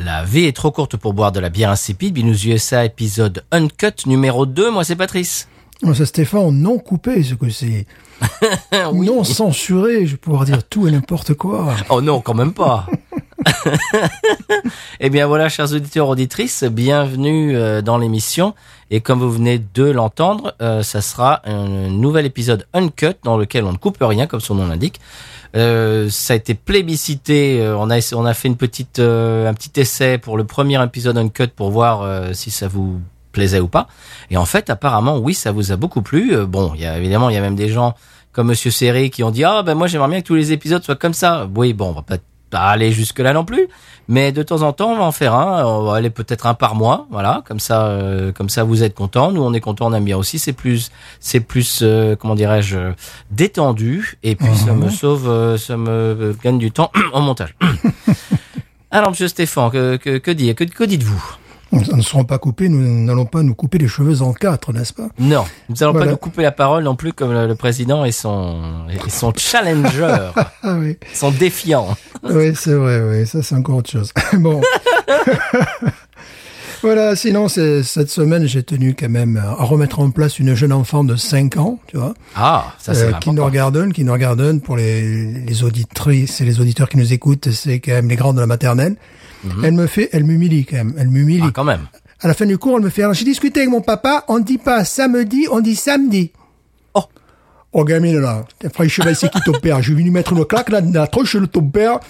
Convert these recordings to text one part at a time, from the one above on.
La vie est trop courte pour boire de la bière insipide. Binous USA épisode Uncut numéro 2. Moi c'est Patrice. Moi, c'est Stéphane, non coupé, ce que c'est. Non censuré, je vais pouvoir dire tout et n'importe quoi. Oh non, quand même pas. eh bien voilà, chers auditeurs auditrices, bienvenue euh, dans l'émission. Et comme vous venez de l'entendre, euh, ça sera un nouvel épisode uncut dans lequel on ne coupe rien, comme son nom l'indique. Euh, ça a été plébiscité. on a on a fait une petite un petit essai pour le premier épisode uncut pour voir si ça vous plaisait ou pas. Et en fait, apparemment, oui, ça vous a beaucoup plu. Bon, il y a évidemment, il y a même des gens comme Monsieur Serré qui ont dit ah ben moi j'aimerais bien que tous les épisodes soient comme ça. Oui, bon, on va pas pas aller jusque là non plus, mais de temps en temps on va en faire un. On va aller peut-être un par mois, voilà, comme ça, euh, comme ça vous êtes contents. Nous on est contents, on aime bien aussi. C'est plus, c'est plus, euh, comment dirais-je, euh, détendu. Et puis ça me sauve, euh, ça me euh, gagne du temps en montage. Alors Monsieur Stéphane, que que, que, que, que dites-vous? Nous ne serons pas coupés, nous n'allons pas nous couper les cheveux en quatre, n'est-ce pas? Non, nous allons pas nous couper la parole non plus comme le, le président et son et son challenger, Ah oui, son défiant. oui c'est vrai, oui, ça c'est encore autre chose. bon. voilà, sinon, c'est- cette semaine, j'ai tenu quand même à remettre en place une jeune enfant de 5 ans, tu vois. Ah, ça c'est Euh, important. kindergarten, kindergarten pour les, les auditrices et les auditeurs qui nous écoutent, c'est quand même les grands de la maternelle. Elle me fait, elle m'humilie quand même, elle m'humilie. Mhm. Ah, quand même. À la fin du cours, elle me fait, alors j'ai discuté avec mon papa, on dit pas samedi, on dit samedi. Oh. Gamine, là, franchement, c'est qui ton père? Je vais lui mettre une claque là, dans la tronche de ton père.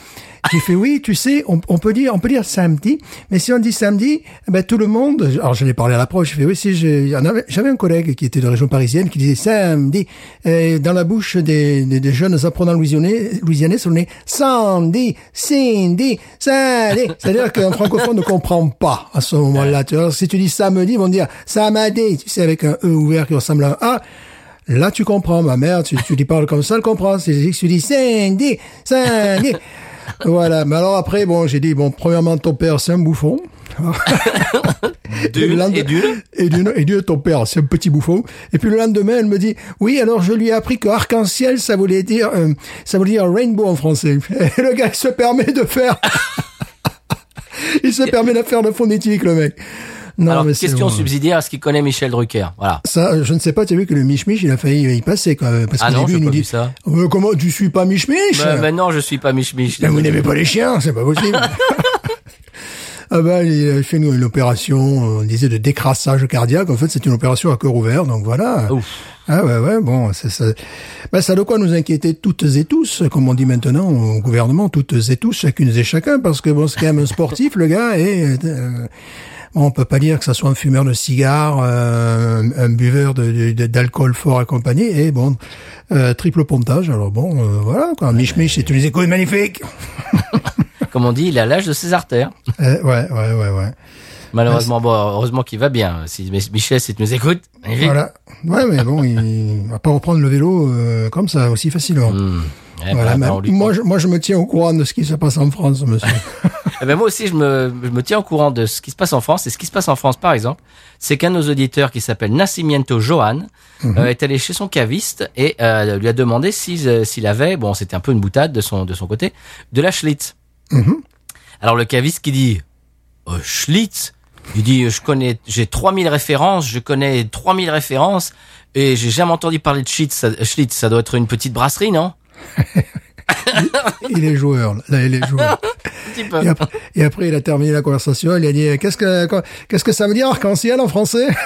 J'ai fait, oui, tu sais, on, on peut dire, on peut dire samedi, mais si on dit samedi, eh ben, tout le monde, alors j'en ai parlé à l'approche, j'ai fait, oui, si, j'avais un collègue qui était de région parisienne qui disait samedi, et dans la bouche des, des, des jeunes apprenants louisianais, louisianais, ça venait samedi, Cindy, samedi. C'est-à-dire qu'un francophone ne comprend pas à ce moment-là. Tu vois, si tu dis samedi, ils vont dire samedi, tu sais, avec un E ouvert qui ressemble à un A. Là, tu comprends, ma mère, tu, tu lui parles comme ça, elle comprend. C'est si tu dis Cindy, Cindy. voilà. Mais alors après, bon, j'ai dit, bon, premièrement, ton père, c'est un bouffon. D'une et d'une. Et d'une, et d'une, ton père, c'est un petit bouffon. Et puis le lendemain, elle me dit, oui, alors je lui ai appris que arc-en-ciel, ça voulait dire, euh, ça voulait dire rainbow en français. Et le gars, il se permet de faire, il se permet de faire le phonétique, le mec. Non, Alors, mais question subsidiaire, est-ce qu'il connaît Michel Drucker? Voilà. Ça, je ne sais pas, tu as vu que le Mich-Mich, il a failli y passer, même. Parce Ah qu'au non, début, il nous dit, ça. Euh, comment, tu suis pas Mich-Mich? Ben, ben non, je suis pas Mich Mich. Ben, vous n'aimez pas les chiens, c'est pas possible. ah ben, il a fait une, une opération, on disait de décrassage cardiaque. En fait, c'est une opération à cœur ouvert, donc voilà. Ouf. Ah ouais, ouais, bon, c'est ça. Ben, ça a de quoi nous inquiéter toutes et tous, comme on dit maintenant au gouvernement, toutes et tous, chacune et chacun, parce que bon, c'est quand même un sportif, le gars, et euh, bon, on peut pas dire que ça soit un fumeur de cigares, euh, un, un buveur de- de- d'alcool fort accompagné, et bon, euh, triple pontage. Alors bon, euh, voilà, quoi. Mich Mich, c'est une écoute magnifique. Comme on dit, il a l'âge de ses artères. Euh, ouais, ouais, ouais, ouais. Malheureusement, bon, heureusement qu'il va bien. Si Michel, si tu nous écoutes. Voilà. Ouais, mais bon, il va pas reprendre le vélo euh, comme ça aussi facilement. Hmm. Eh Voilà, ben, moi, je, moi, je me tiens au courant de ce qui se passe en France, monsieur. Eh ben, moi aussi, je me, je me tiens au courant de ce qui se passe en France. Et ce qui se passe en France, par exemple, c'est qu'un de nos auditeurs qui s'appelle Nascimiento Johan Mhm. euh, est allé chez son caviste et euh, lui a demandé s'il euh, s'il avait, bon, c'était un peu une boutade de son de son côté, de la Schlitz. Mhm. Alors le caviste qui dit euh, Schlitz, il dit je connais, j'ai 3000 références, je connais 3000 références et j'ai jamais entendu parler de Schlitz. Ça, Schlitz, ça doit être une petite brasserie, non? Il est joueur, là, il est joueur. Après, et après, il a terminé la conversation, il a dit, qu'est-ce que, qu'est-ce que ça veut dire arc-en-ciel en français?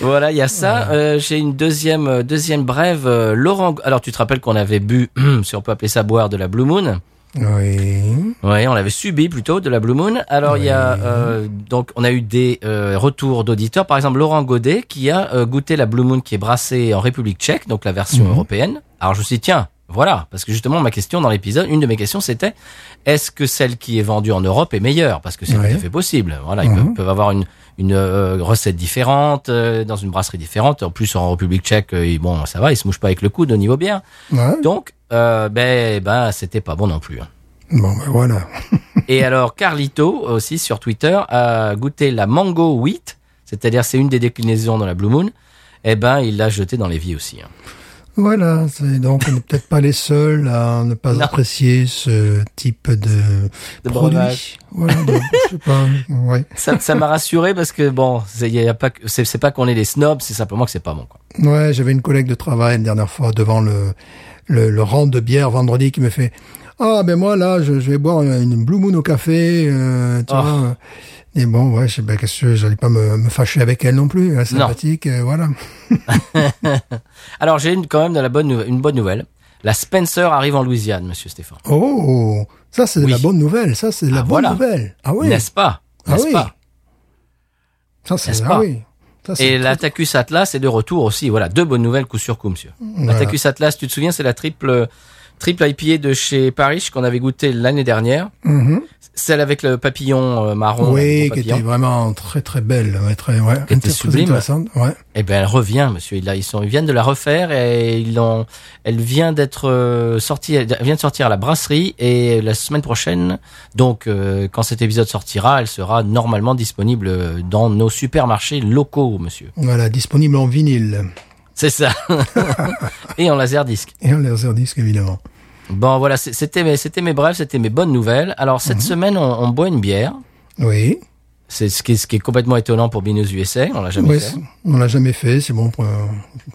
Voilà, il y a ça. Euh, J'ai une deuxième euh, deuxième brève. euh, Laurent, alors tu te rappelles qu'on avait bu, si on peut appeler ça boire, de la Blue Moon? Oui. Ouais, on l'avait subi plutôt de la Blue Moon. Alors il y a euh, donc on a eu des euh, retours d'auditeurs. Par exemple Laurent Godet qui a euh, goûté la Blue Moon qui est brassée en République Tchèque, donc la version européenne. Alors je me suis dit tiens, Voilà, parce que justement ma question dans l'épisode, une de mes questions c'était est-ce que celle qui est vendue en Europe est meilleure? Parce que c'est tout à fait possible. Voilà, ils Mhm. peuvent, peuvent avoir une, une euh, recette différente euh, dans une brasserie différente. En plus en République Tchèque, euh, bon ça va, ils se mouchent pas avec le coude au niveau bière. Ouais. Donc euh, ben ben c'était pas bon non plus. hein. Bon, ben voilà. Et alors Carlito aussi sur Twitter a goûté la mango wheat, c'est-à-dire c'est une des déclinaisons dans la Blue Moon. Eh ben il l'a jeté dans l'évier aussi. Voilà, c'est donc on n'est peut-être pas les seuls à ne pas Non. apprécier ce type de, De produit. Voilà, de- je sais pas, ouais. Ça ça m'a rassuré parce que bon, c'est y a pas que- c'est c'est pas qu'on est des snobs, c'est simplement que c'est pas bon quoi. Ouais, j'avais une collègue de travail la dernière fois devant le, le, le rang de bière vendredi qui me fait Ah, ben moi là, je, je vais boire une Blue Moon au café, euh, tu Oh. vois. Et bon, ouais, je sais ben, qu'est-ce que j'allais pas me, me fâcher avec elle non plus, elle est Non. sympathique, euh, voilà. Alors j'ai quand même de la bonne une bonne nouvelle. La Spencer arrive en Louisiane, monsieur Stéphane. Oh, ça c'est de Oui. la bonne nouvelle, ça c'est de la Ah, bonne voilà. nouvelle. Ah oui, N'est-ce pas Ah N'est-ce oui. pas ça c'est ah oui. Ça, c'est Et très- l'Atacus Atlas est de retour aussi. Voilà, deux bonnes nouvelles coup sur coup, monsieur. Voilà. L'Atacus Atlas, tu te souviens, c'est la triple triple IPA de chez Paris qu'on avait goûté l'année dernière. Mhm. Celle avec le papillon euh, marron. Oui, qui était vraiment très très belle, très, ouais, Qui était très sublime. ouais. Eh ben, elle revient, monsieur. Ils, ils sont, ils viennent de la refaire et ils l'ont. Elle vient d'être euh, sortie. Elle vient de sortir à la brasserie et la semaine prochaine, donc euh, quand cet épisode sortira, elle sera normalement disponible dans nos supermarchés locaux, monsieur. Voilà, disponible en vinyle C'est ça. et en laserdisc. et en laserdisc évidemment. Bon, voilà, c'était mes, c'était mes brefs, c'était mes bonnes nouvelles. Alors cette semaine, on, on boit une bière. Oui, C'est ce qui, est, ce qui est complètement étonnant pour Binous USA. On l'a jamais Ouais, fait. on l'a jamais fait, c'est bon pour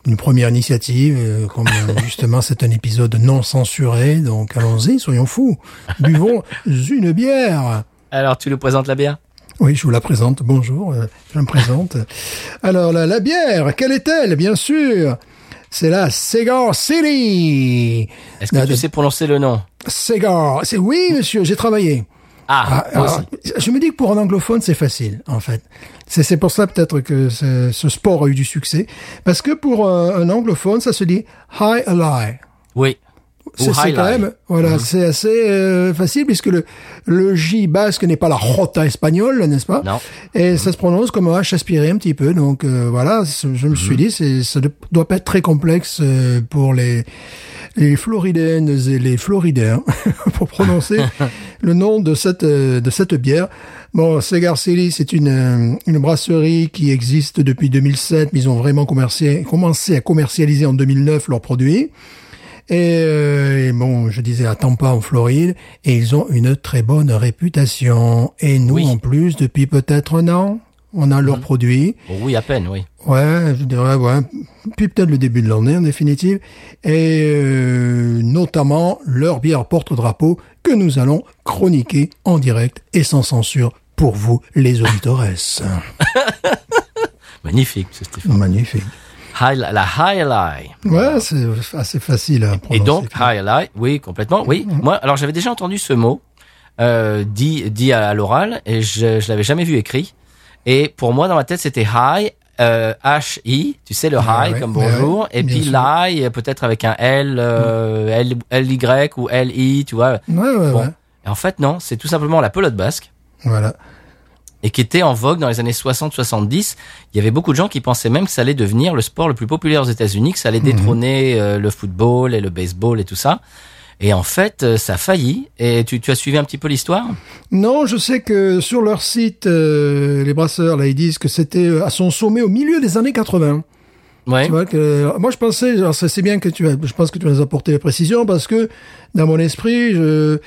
une première initiative. euh, Comme euh, justement c'est un épisode non censuré, donc allons-y, soyons fous. Buvons une bière. Alors, tu nous présentes la bière? Oui, je vous la présente. Bonjour, euh, je me présente. Alors la, la bière, quelle est-elle? Bien sûr, c'est la Cigar City. Est-ce que La- tu de- sais prononcer le nom? Cigar, c'est oui, monsieur, j'ai travaillé. Ah, Ah, alors, je me dis que pour un anglophone, c'est facile, en fait. C'est c'est pour ça peut-être que ce, ce sport a eu du succès. Parce que pour euh, un anglophone, ça se dit high ally. Oui. C'est quand même, voilà, c'est assez euh, facile puisque le, le J basque n'est pas la jota espagnole, n'est-ce pas? Non. Et ça se prononce comme un H aspiré un petit peu. Donc euh, voilà, je me Mhm. suis dit, c'est, ça ne doit pas être très complexe euh, pour les les Floridaines et les Floridains pour prononcer le nom de cette euh, de cette bière. Bon, City, c'est une euh, une brasserie qui existe depuis 2007, mais ils ont vraiment commercié, commencé à commercialiser en 2009 leurs produits. Et, euh, et bon, je disais à Tampa en Floride, et ils ont une très bonne réputation. Et nous, Oui. en plus, depuis peut-être un an, on a leurs produits. Oh, oui, à peine, oui. Ouais, je dirais, ouais. Puis peut-être le début de l'année, en définitive. Et euh, notamment leur bière porte-drapeau que nous allons chroniquer en direct et sans censure pour vous, les auditeurs. Magnifique, ce Stéphane. Magnifique. High, la. Ouais, c'est assez facile à Et prononcer. donc, High Lie, oui, complètement, oui. Mhm. Moi, alors j'avais déjà entendu ce mot euh, dit, dit à, l'oral et je, je l'avais jamais vu écrit. Et pour moi, dans ma tête, c'était High, euh, H-I, tu sais, le Ah High ouais, comme bonjour. ouais, et puis. Lie, peut-être avec un L, euh, L, L-Y ou L-I, tu vois. Ouais, ouais, Bon. ouais. Et en fait, non, c'est tout simplement la pelote basque. Voilà. Et qui était en vogue dans les années 60-70. Il y avait beaucoup de gens qui pensaient même que ça allait devenir le sport le plus populaire aux États-Unis, que ça allait détrôner euh, le football et le baseball et tout ça. Et en fait, euh, ça a failli. Et tu, tu as suivi un petit peu l'histoire? Non, je sais que sur leur site, euh, les brasseurs, là, ils disent que c'était à son sommet au milieu des années 80. Ouais. Tu vois que, moi, je pensais, alors c'est c'est bien que tu as, je pense que tu nous as apporté les précisions parce que dans mon esprit, je,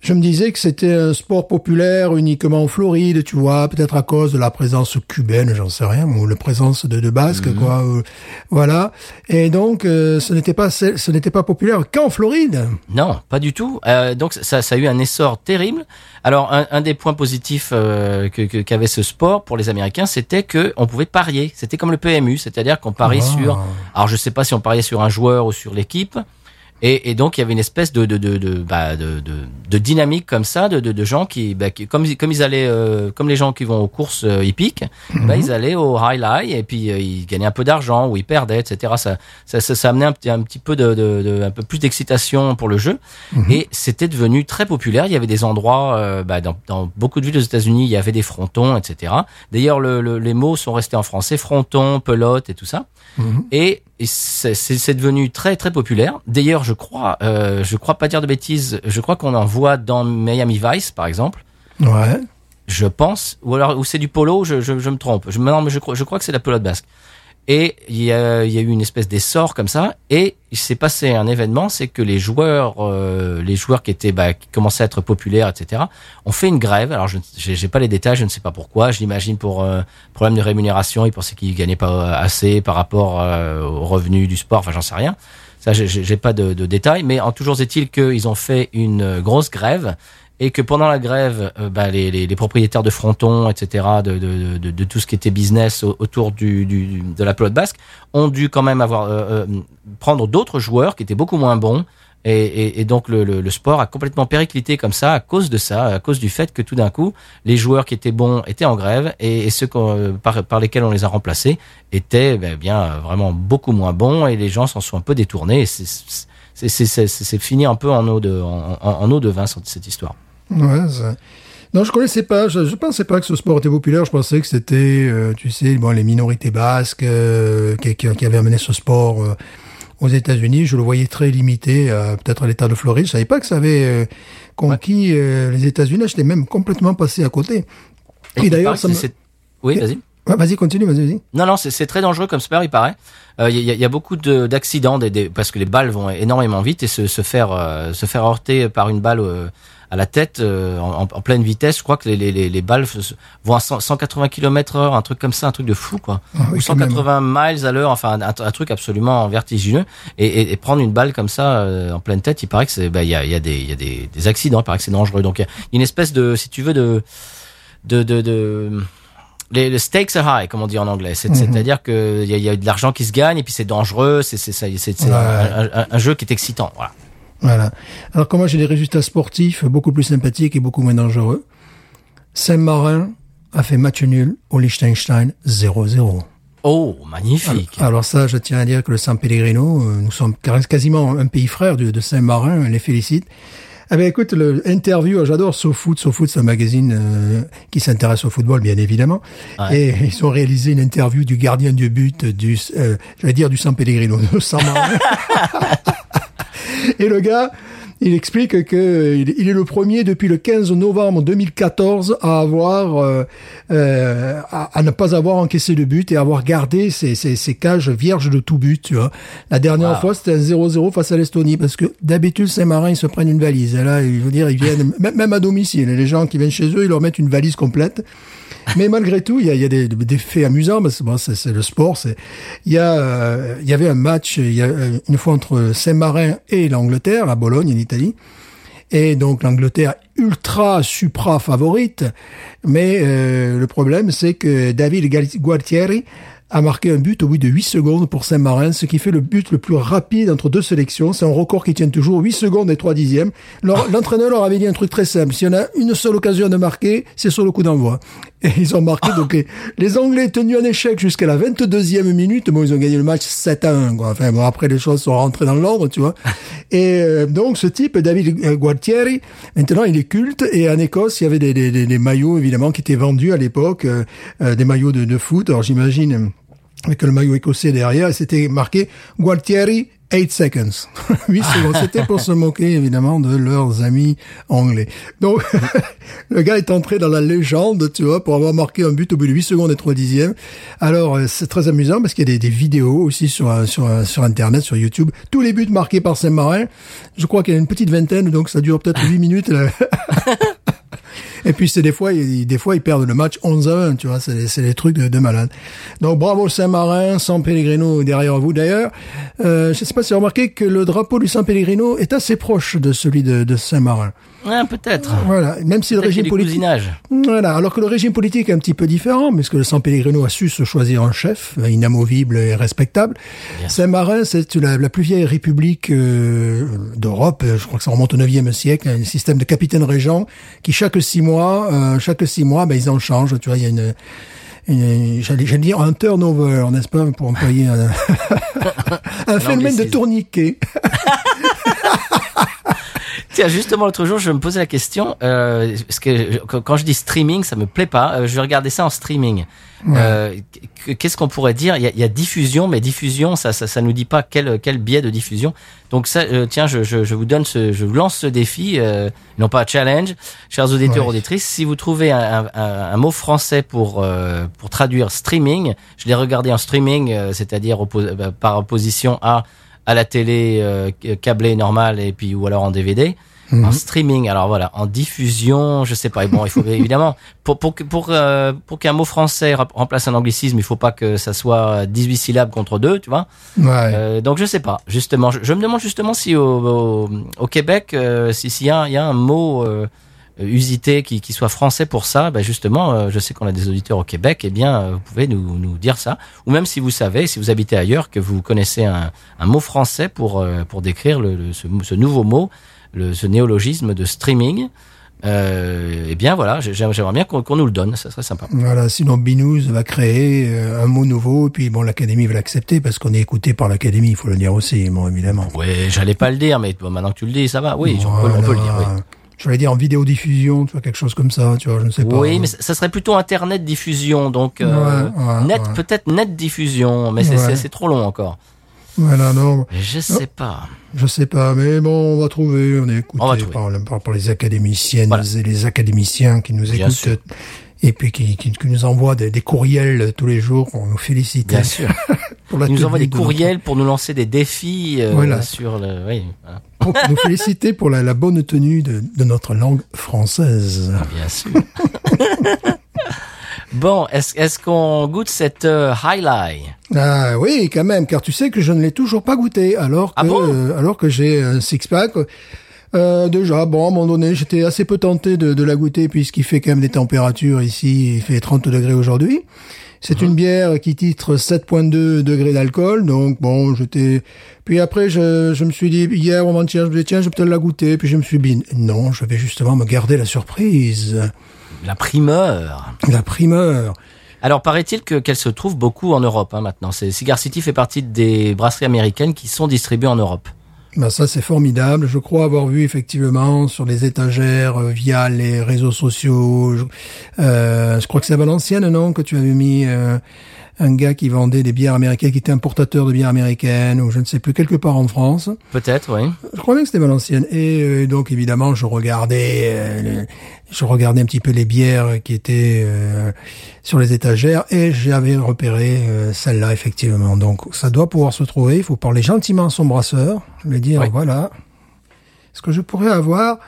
je me disais que c'était un sport populaire uniquement en Floride, tu vois, peut-être à cause de la présence cubaine, j'en sais rien, ou la présence de, de Basques, quoi, euh, voilà. Et donc, euh, ce n'était pas, ce n'était pas populaire qu'en Floride. Non, pas du tout. Euh, donc ça, ça a eu un essor terrible. Alors un, un des points positifs euh, que que- qu'avait ce sport pour les Américains, c'était que on pouvait parier. C'était comme le PMU, c'est-à-dire qu'on parie Ah. sur. Alors je sais pas si on pariait sur un joueur ou sur l'équipe. Et, et donc il y avait une espèce de de de de, bah, de, de, de dynamique comme ça, de, de, de gens qui, bah, qui- comme, comme ils allaient, euh, comme les gens qui vont aux courses euh, hippiques, bah, ils allaient au highlight et puis euh, ils gagnaient un peu d'argent ou ils perdaient, etc. Ça, ça, ça, ça amenait un petit, un petit peu de, de, de- un peu plus d'excitation pour le jeu et c'était devenu très populaire. Il y avait des endroits, euh, bah, dans, dans beaucoup de villes aux États-Unis, il y avait des frontons, etc. D'ailleurs, le, le- les mots sont restés en français, fronton, pelote et tout ça. Et, et c'est devenu très très populaire. D'ailleurs, je crois, euh, je crois pas dire de bêtises, je crois qu'on en voit dans Miami Vice, par exemple. Ouais. Je pense, ou alors ou c'est du polo, je, je, je me trompe. Je, non, mais je crois, je crois que c'est la pelote basque. Et il y a, eu une espèce d'essor comme ça, et il s'est passé un événement, c'est que les joueurs, euh, les joueurs qui étaient, bah, qui commençaient à être populaires, etc., ont fait une grève. Alors, je j'ai pas les détails, je ne sais pas pourquoi. J'imagine pour euh, problème de rémunération, ils pensaient qu'ils gagnaient pas assez par rapport euh, aux revenus du sport. Enfin, j'en sais rien. Ça, j'ai- pas de, de détails, mais en toujours est-il qu'ils ont fait une euh, grosse grève et que pendant la grève, euh, bah, les, les, les propriétaires de frontons, etc., de, de, de, de tout ce qui était business au- autour du, du, de la pelote basque, ont dû quand même avoir euh, euh, prendre d'autres joueurs qui étaient beaucoup moins bons. Et, et, et donc le, le, le sport a complètement périclité comme ça à cause de ça, à cause du fait que tout d'un coup, les joueurs qui étaient bons étaient en grève et, ceux euh, par, par lesquels on les a remplacés étaient ben, bien vraiment beaucoup moins bons et les gens s'en sont un peu détournés. C'est- fini un peu en eau de, en, en, eau de vin cette histoire. Ouais, ça- Non, je connaissais pas. Je, je pensais pas que ce sport était populaire. Je pensais que c'était, euh, tu sais, bon, les minorités basques euh, qui, qui, qui avaient amené ce sport euh, aux États-Unis. Je le voyais très limité, peut-être à l'État de Floride. Je savais pas que ça avait euh, conquis les États-Unis. J'étais même complètement passé à côté. Et, il d'ailleurs, ça me... Oui, vas-y. Ouais, vas-y, continue, vas-y. Non, non, c'est très dangereux comme sport, il paraît. Euh, Il y, a, il y a beaucoup de- d'accidents des, des- parce que les balles vont énormément vite et se, se faire euh, se faire heurter par une balle euh, à la tête euh, en, en pleine vitesse. Je crois que les, les, les, les balles vont à 100 180 km heure, un truc comme ça, un truc de fou, quoi. Ah oui, Ou quand même. 180 miles à l'heure, enfin un, un truc absolument vertigineux. Et, et, et prendre une balle comme ça euh, en pleine tête, il paraît que c'est, bah, il y a, y a des, il y a des, des accidents. Il paraît que c'est dangereux. Donc il y a une espèce de, si tu veux, de, de, de, de les, les stakes are high, comme on dit en anglais. C'est- C'est-à-dire que il y a, y a de l'argent qui se gagne et puis c'est dangereux. C'est c'est ça- c'est- c'est Ouais. un, un- un jeu qui est excitant. Voilà. Voilà. Alors que moi, j'ai des résultats sportifs beaucoup plus sympathiques et beaucoup moins dangereux. Saint-Marin a fait match nul au Liechtenstein 0-0. Oh, magnifique. Alors ça, je tiens à dire que le San Pellegrino, euh, nous sommes quasiment un pays frère de, de Saint-Marin, on les félicite. Eh ben écoute, le interview, j'adore SoFoot. SoFoot, c'est un magazine euh, qui s'intéresse au football, bien évidemment. Ouais. Et ils ont réalisé une interview du gardien du but du, euh, je vais dire du San Pellegrino, de Saint-Marin. Et le gars, il explique que il est le premier depuis le 15 novembre 2014 à avoir, euh, euh, à, à ne pas avoir encaissé de but et avoir gardé ses, ses, ses cages vierges de tout but. Tu vois. La dernière Wow. fois, c'était un 0-0 face à l'Estonie parce que d'habitude, Saint-Marin, ils se prennent une valise. Et là, il veut dire, ils viennent même à domicile. Les gens qui viennent chez eux, ils leur mettent une valise complète. Mais malgré tout, il y a, y a des, des faits amusants. Que bon, c'est le sport. C'est il y a, euh, il y avait un match il y a euh, une fois entre Saint-Marin et l'Angleterre à Bologne en Italie. Et donc l'Angleterre ultra supra favorite, mais euh, le problème c'est que David Gualtieri a marqué un but au bout de 8 secondes pour Saint-Marin, ce qui fait le but le plus rapide entre deux sélections. C'est un record qui tient toujours 8 secondes et 3 dixièmes. L'entraîneur leur avait dit un truc très simple. S'il y en a une seule occasion de marquer, c'est sur le coup d'envoi. Et ils ont marqué. Donc les, les Anglais tenus en échec jusqu'à la 22e minute. Bon, ils ont gagné le match 7 à 1. Quoi. Enfin bon, après les choses sont rentrées dans l'ordre, tu vois. Et euh, donc ce type, David euh, Gualtieri, maintenant il est culte. Et en Écosse, il y avait des, des, des, des maillots évidemment qui étaient vendus à l'époque, euh, euh, des maillots de, de foot. Alors j'imagine avec le maillot écossais derrière, c'était marqué Gualtieri 8 seconds. 8 secondes. C'était pour se moquer, évidemment, de leurs amis anglais. Donc, le gars est entré dans la légende, tu vois, pour avoir marqué un but au bout de 8 secondes et 3 dixièmes. Alors, euh, c'est très amusant parce qu'il y a des, des vidéos aussi sur, euh, sur, euh, sur Internet, sur YouTube. Tous les buts marqués par Saint-Marin. Je crois qu'il y a une petite vingtaine, donc ça dure peut-être 8 minutes. Et puis c'est des fois, ils, des fois ils perdent le match 11 à 1, tu vois, c'est des- trucs de, de malade. Donc bravo Saint-Marin, San Pellegrino derrière vous d'ailleurs. Euh, je sais pas si vous avez remarqué que le drapeau du San Pellegrino est assez proche de celui de, de Saint-Marin. Ouais, peut-être. Voilà, même si le régime politique. cousinage. Voilà, alors que le régime politique est un petit peu différent, parce que le San Pellegrino a su se choisir un chef inamovible et respectable. Saint-Marin, c'est la, la plus vieille république euh, d'Europe, je crois que ça remonte au 9e siècle, un système de capitaine régent qui chaque six mois, euh, chaque six mois, ben, ils en changent, tu vois, il y a une... une- J'allais dire un turnover, n'est-ce pas, pour employer un, un phénomène de tourniquet. Tiens, justement, l'autre jour, je me posais la question, euh, parce que quand je dis streaming, ça me plaît pas. Euh, je regarder ça en streaming. Euh, qu- Qu'est-ce qu'on pourrait dire? Il y, a, il y a diffusion, mais diffusion, ça, ça, ça nous dit pas quel, quel biais de diffusion. Donc ça, euh, tiens, je, je, je vous donne ce, je vous lance ce défi, euh, non pas challenge, chers auditeurs Ouais. auditrices. Si vous trouvez un, un, un- mot français pour euh, pour traduire streaming, je l'ai regardé en streaming, euh, c'est-à-dire oppo- par opposition à à la télé euh, câblée normale et puis ou alors en DVD. En streaming, alors voilà, en diffusion, je sais pas. Et bon, il faut évidemment pour pour pour euh, pour qu'un mot français rem- remplace un anglicisme, il faut pas que ça soit 18 syllabes contre deux, tu vois. Ouais. Euh, donc je sais pas. Justement, je, je me demande justement si au au, au Québec, euh, si s'il y a il y a un mot euh, usité qui, qui soit français pour ça, ben justement, euh, je sais qu'on a des auditeurs au Québec, eh bien, euh, vous pouvez nous, nous dire ça. Ou même si vous savez, si vous habitez ailleurs, que vous connaissez un, un mot français pour, euh, pour décrire le, le- ce, ce nouveau mot, le, ce néologisme de streaming, euh, eh bien voilà, j'ai- j'aimerais bien qu'on qu'on nous le donne, ça serait sympa. Voilà, sinon Binous va créer euh, un mot nouveau, et puis bon, l'Académie va l'accepter parce qu'on est écouté par l'Académie, il faut le dire aussi, bon, évidemment. Ouais, j'allais pas le dire, mais bon, maintenant que tu le dis, ça va. Oui, on, peut, on peut le dire. Oui. Vais dire en vidéodiffusion, tu vois, quelque chose comme ça, tu vois, je ne sais pas. Oui, mais ça serait plutôt Internet diffusion, donc euh, Ouais, ouais, net ouais. peut-être net diffusion, mais c'est trop long encore. Voilà, non, je sais pas. je sais pas, mais bon, on va trouver, on est écouté On par, par, par les académiciennes Voilà. et les académiciens qui nous Bien écoutent. sûr. Et puis qui, qui, qui nous envoient des, des courriels tous les jours pour nous féliciter. Bien sûr. Pour la Ils nous envoient des de notre- courriels pour nous lancer des défis euh, Voilà. sur le. Oui, voilà. pour nous féliciter pour la, la bonne tenue de, de notre langue française. bien sûr. bon, est-ce qu'on goûte cette euh, highlight? Ah oui, quand même, car tu sais que je ne l'ai toujours pas goûté, alors que, Ah bon? euh, alors que j'ai un six-pack. Euh, déjà, bon, à un moment donné, j'étais assez peu tenté de, de la goûter puisqu'il fait quand même des températures ici, il fait 30 degrés aujourd'hui. C'est une bière qui titre 7.2 degrés d'alcool, donc bon, j'étais... Puis après, je, je me suis dit, hier ou avant-hier, je me disais, tiens, je vais peut-être la goûter, puis je me suis dit, non, je vais justement me garder la surprise, La primeur. la primeur. Alors paraît-il que qu'elle se trouve beaucoup en Europe hein, maintenant. C'est Cigar City fait partie des brasseries américaines qui sont distribuées en Europe. Ben ça c'est formidable. Je crois avoir vu effectivement sur les étagères euh, via les réseaux sociaux. Je, euh, je crois que c'est à Valenciennes, non, que tu avais mis euh, un gars qui vendait des bières américaines, qui était importateur de bières américaines ou je ne sais plus quelque part en France. Peut-être, oui. Je crois bien que c'était Valenciennes. Et euh, donc évidemment, je regardais, euh, je regardais un petit peu les bières qui étaient euh, sur les étagères et j'avais repéré euh, celle-là effectivement. Donc ça doit pouvoir se trouver. Il faut parler gentiment à son brasseur, lui dire Oui. voilà ce que je pourrais avoir.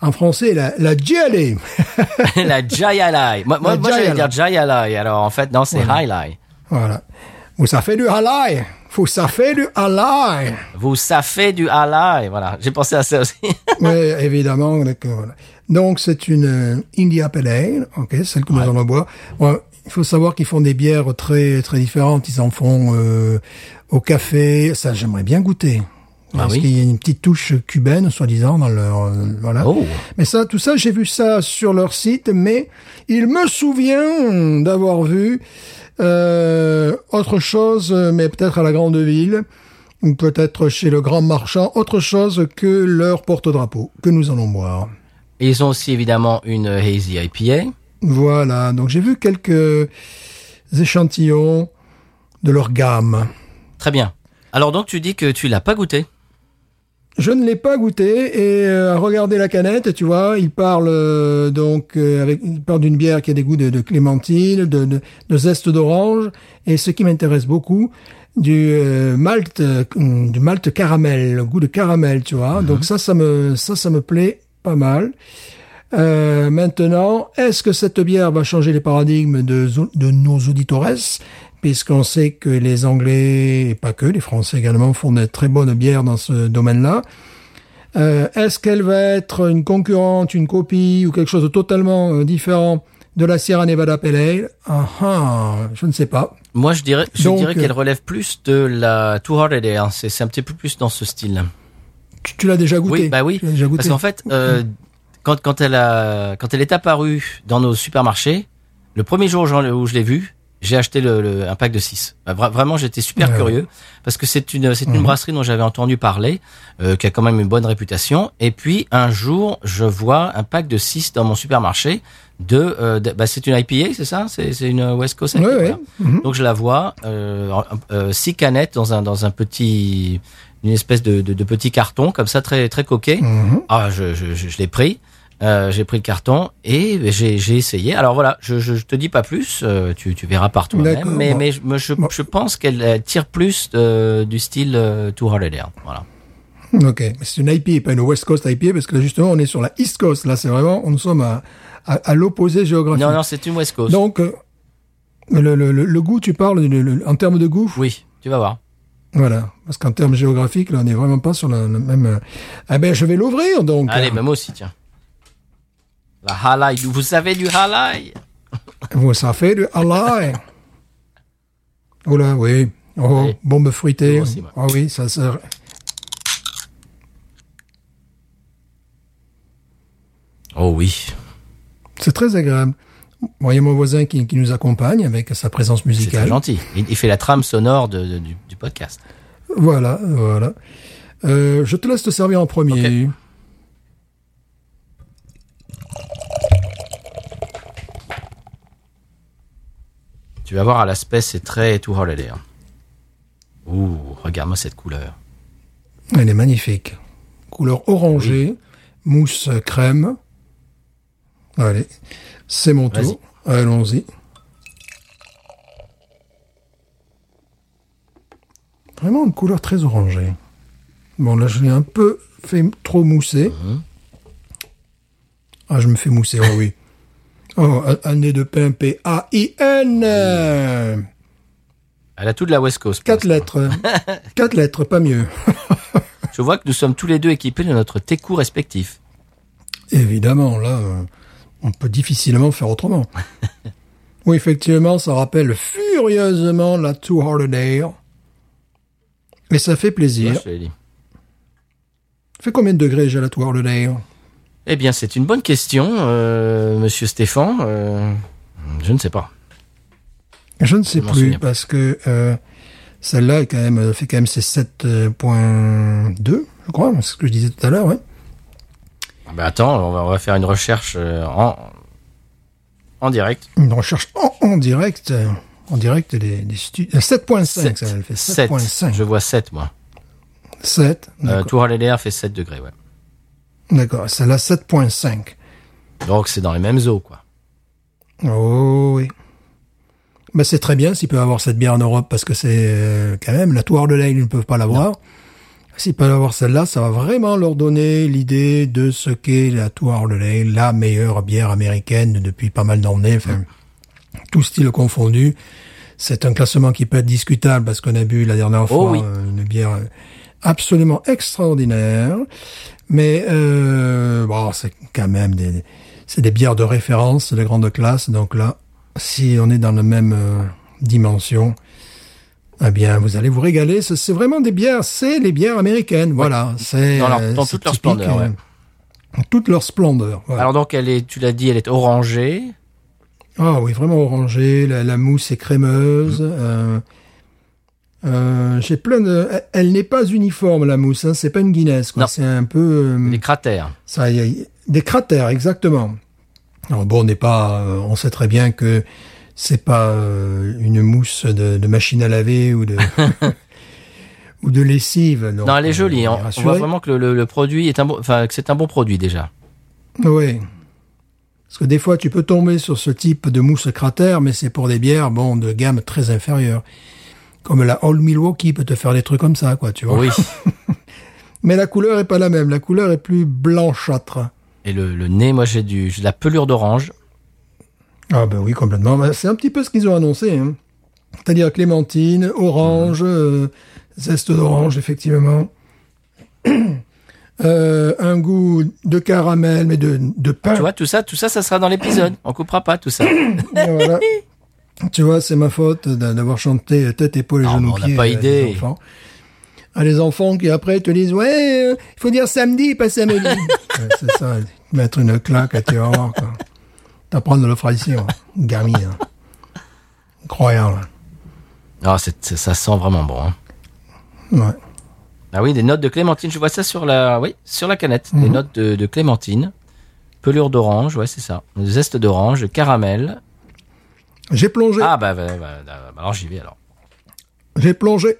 En français, la, la la Jayalai. Moi, moi, La moi j'allais dire Jayalai. Alors en fait, non, c'est Highlight. Voilà. Ou ça fait du halai. Faut ça fait du halai. Vous, ça fait du halai. Voilà. J'ai pensé à ça aussi. oui, évidemment. Donc, voilà. Donc, c'est une euh, India Pale Ale, ok, celle que nous allons boire. Il faut savoir qu'ils font des bières très très différentes. Ils en font euh, au café. Ça, j'aimerais bien goûter. Ah Parce oui. qu'il y a une petite touche cubaine, soi-disant, dans leur... euh, voilà. Oh. Mais ça, tout ça, j'ai vu ça sur leur site, mais il me souvient d'avoir vu euh, autre chose, mais peut-être à la grande ville, ou peut-être chez le grand marchand, autre chose que leur porte-drapeau, que nous allons boire. Et ils ont aussi évidemment une Hazy IPA. Voilà, donc j'ai vu quelques échantillons de leur gamme. Très bien. Alors donc tu dis que tu l'as pas goûté. Je ne l'ai pas goûté et euh, à regarder la canette, tu vois, il parle euh, donc euh, avec il parle d'une bière qui a des goûts de, de clémentine, de, de, de zeste d'orange et ce qui m'intéresse beaucoup du euh, malt euh, du malt caramel, le goût de caramel, tu vois. Donc ça ça me ça ça me plaît pas mal. Euh, maintenant, est-ce que cette bière va changer les paradigmes de, de nos auditores Puisqu'on sait que les Anglais, et pas que, les Français également, font de très bonnes bières dans ce domaine-là. Euh, est-ce qu'elle va être une concurrente, une copie ou quelque chose de totalement euh, différent de la Sierra Nevada Pale Ale? Ah ah, je ne sais pas. Moi, je dirais, je Donc, dirais euh, qu'elle relève plus de la Too Hard Ale. hein. C'est, un petit peu plus dans ce style. Tu, tu l'as déjà goûté? Oui, bah oui. Déjà goûté? Parce qu'en fait, euh, quand, quand elle a, quand elle est apparue dans nos supermarchés, le premier jour où je l'ai vue, j'ai acheté le, le- un pack de 6. vraiment, j'étais super Ouais. curieux parce que c'est une, c'est une Mhm. brasserie dont j'avais entendu parler, euh, qui a quand même une bonne réputation. Et puis un jour, je vois un pack de 6 dans mon supermarché de, euh, de- bah, c'est une IPA, c'est ça? C'est, une West Coast IPA. Oui, oui. voilà. Mhm. Donc je la vois, euh, euh, six canettes dans un dans un petit, une espèce de, de, de petit carton comme ça très très coquet. Mhm. Ah, je, je, je, je l'ai pris. Euh, j'ai pris le carton et j'ai essayé. Alors voilà, je, je, je te dis pas plus. euh, tu, tu verras par toi-même. Mais mais je, pense qu'elle elle tire plus euh, du style euh, Too Hard Ale. Voilà. Ok, mais c'est une IPA, pas une West Coast IPA, parce que là justement on est sur la East Coast. Là c'est vraiment, nous sommes à, à, à l'opposé géographique. Non non, c'est une West Coast. Donc euh, le, le, le, le goût, tu parles le- le- en termes de goût, Oui, tu vas voir. voilà, parce qu'en termes géographiques, là on n'est vraiment pas sur la, la même. euh, Eh ben je vais l'ouvrir donc. Allez, même moi aussi, tiens. La halai, vous savez du halai Vous, fait du halal. Oh là, oui. Oh, Oui. bombe fruitée. Aussi. Ah oui, ça sert. Oh oui, C'est très agréable. Bon, a mon voisin qui, qui nous accompagne avec sa présence c'est très musicale. gentil. Il, il fait la trame sonore de, de- du, du podcast. Voilà, voilà. Euh, je te laisse te servir en premier. Tu vas voir à l'aspect, c'est très Hard Ale. hein. Ouh, regarde-moi cette couleur. Elle est magnifique. Couleur orangée, mousse crème. Allez, c'est mon tour. Allons-y. Vraiment une couleur très orangée. Bon, là, je l'ai un peu fait trop mousser. Ah, je me fais mousser, oh oui. Oh, nez de pain P-A-I-N. Elle a tout de la West Coast. Quatre lettres. Quatre lettres, pas mieux. Je vois que nous sommes tous les deux équipés de notre técou respectif. Évidemment, là, euh, on peut difficilement faire autrement. oui, effectivement, ça rappelle furieusement la Too Hard a Day. Et ça fait plaisir. fait combien de degrés j'ai la Too Hard a Day Eh bien, c'est une bonne question, euh, monsieur Stéphane. Euh, je ne sais pas. Je ne sais Je plus, parce que euh, celle-là est quand même, euh, fait quand même ses 7.2, je crois, c'est ce que je disais tout à l'heure, ouais. Ah ben attends, on va, on va faire une recherche euh, en, en direct. Une recherche en, en direct, euh, en direct des, des studios. 7.5, ça, fait 7. 7.5. Je vois 7, moi. 7, Euh. Tour LDR fait 7 degrés, ouais. D'accord, celle-là 7.5. Donc c'est dans les mêmes eaux, quoi. Oh oui. Ben, c'est très bien s'ils peuvent avoir cette bière en Europe parce que c'est euh, quand même la Tour de Lane, ils ne peuvent pas l'avoir. S'ils peuvent avoir celle-là, ça va vraiment leur donner l'idée de ce qu'est la Tour de Lane, la meilleure bière américaine depuis pas mal d'années, enfin, tout style confondu. C'est un classement qui peut être discutable parce qu'on a bu la dernière fois oui. euh, une bière absolument extraordinaire. Mais euh, bon, c'est quand même des, c'est des bières de référence de grande classe. Donc là, si on est dans la même euh, dimension, eh bien, vous allez vous régaler. C'est vraiment des bières, c'est les bières américaines. Voilà, c'est Dans leur- euh, dans toute leur splendeur, ouais. euh, toute leur splendeur. voilà. Alors donc elle est, tu l'as dit, elle est orangée. Ah oui, vraiment orangée, la, la mousse est crémeuse. Euh, J'ai plein de. Elle, n'est pas uniforme la mousse, hein, c'est pas une Guinness, quoi. C'est un peu. euh, Les cratères. ça, y a- des cratères, exactement. Alors bon, on n'est pas. euh, on sait très bien que c'est pas une mousse de, de machine à laver ou de ou de lessive. donc, non, elle est jolie. on hein. On voit vraiment que le, le- le produit est un bon, enfin que c'est un bon produit déjà. Oui. Parce que des fois, tu peux tomber sur ce type de mousse cratère, mais c'est pour des bières, bon, de gamme très inférieure. Comme la Old Milwaukee peut te faire des trucs comme ça, quoi, tu vois. Oui. Mais la couleur est pas la même. La couleur est plus blanchâtre. Et le, le nez, moi j'ai du de la pelure d'orange. Ah ben oui, complètement. Ben, C'est un petit peu ce qu'ils ont annoncé. hein. C'est-à-dire clémentine, orange, euh, zeste d'orange, effectivement. Euh, un goût de caramel, mais de, de pain. Tu vois, tout ça, tout ça, ça sera dans l'épisode. On coupera pas tout ça. Voilà. Tu vois, c'est ma faute d'a- d'avoir chanté tête, épaule et Non, genoux on n'a pas à idée. des enfants. À les enfants qui après te disent ouais, euh, il faut dire samedi, pas samedi. Ouais, c'est ça, mettre une claque à tes quoi. T'apprendre le ici, gamine. hein. Incroyable. Ah, c'est, ça sent vraiment bon. hein. Ouais. Ah oui, des notes de clémentine. Je vois ça sur la, oui, sur la canette. Des Mhm. notes de, de clémentine, pelure d'orange, ouais, c'est ça. Zeste d'orange, caramel. J'ai plongé. Ah bah, bah, bah, bah, alors j'y vais alors. J'ai plongé.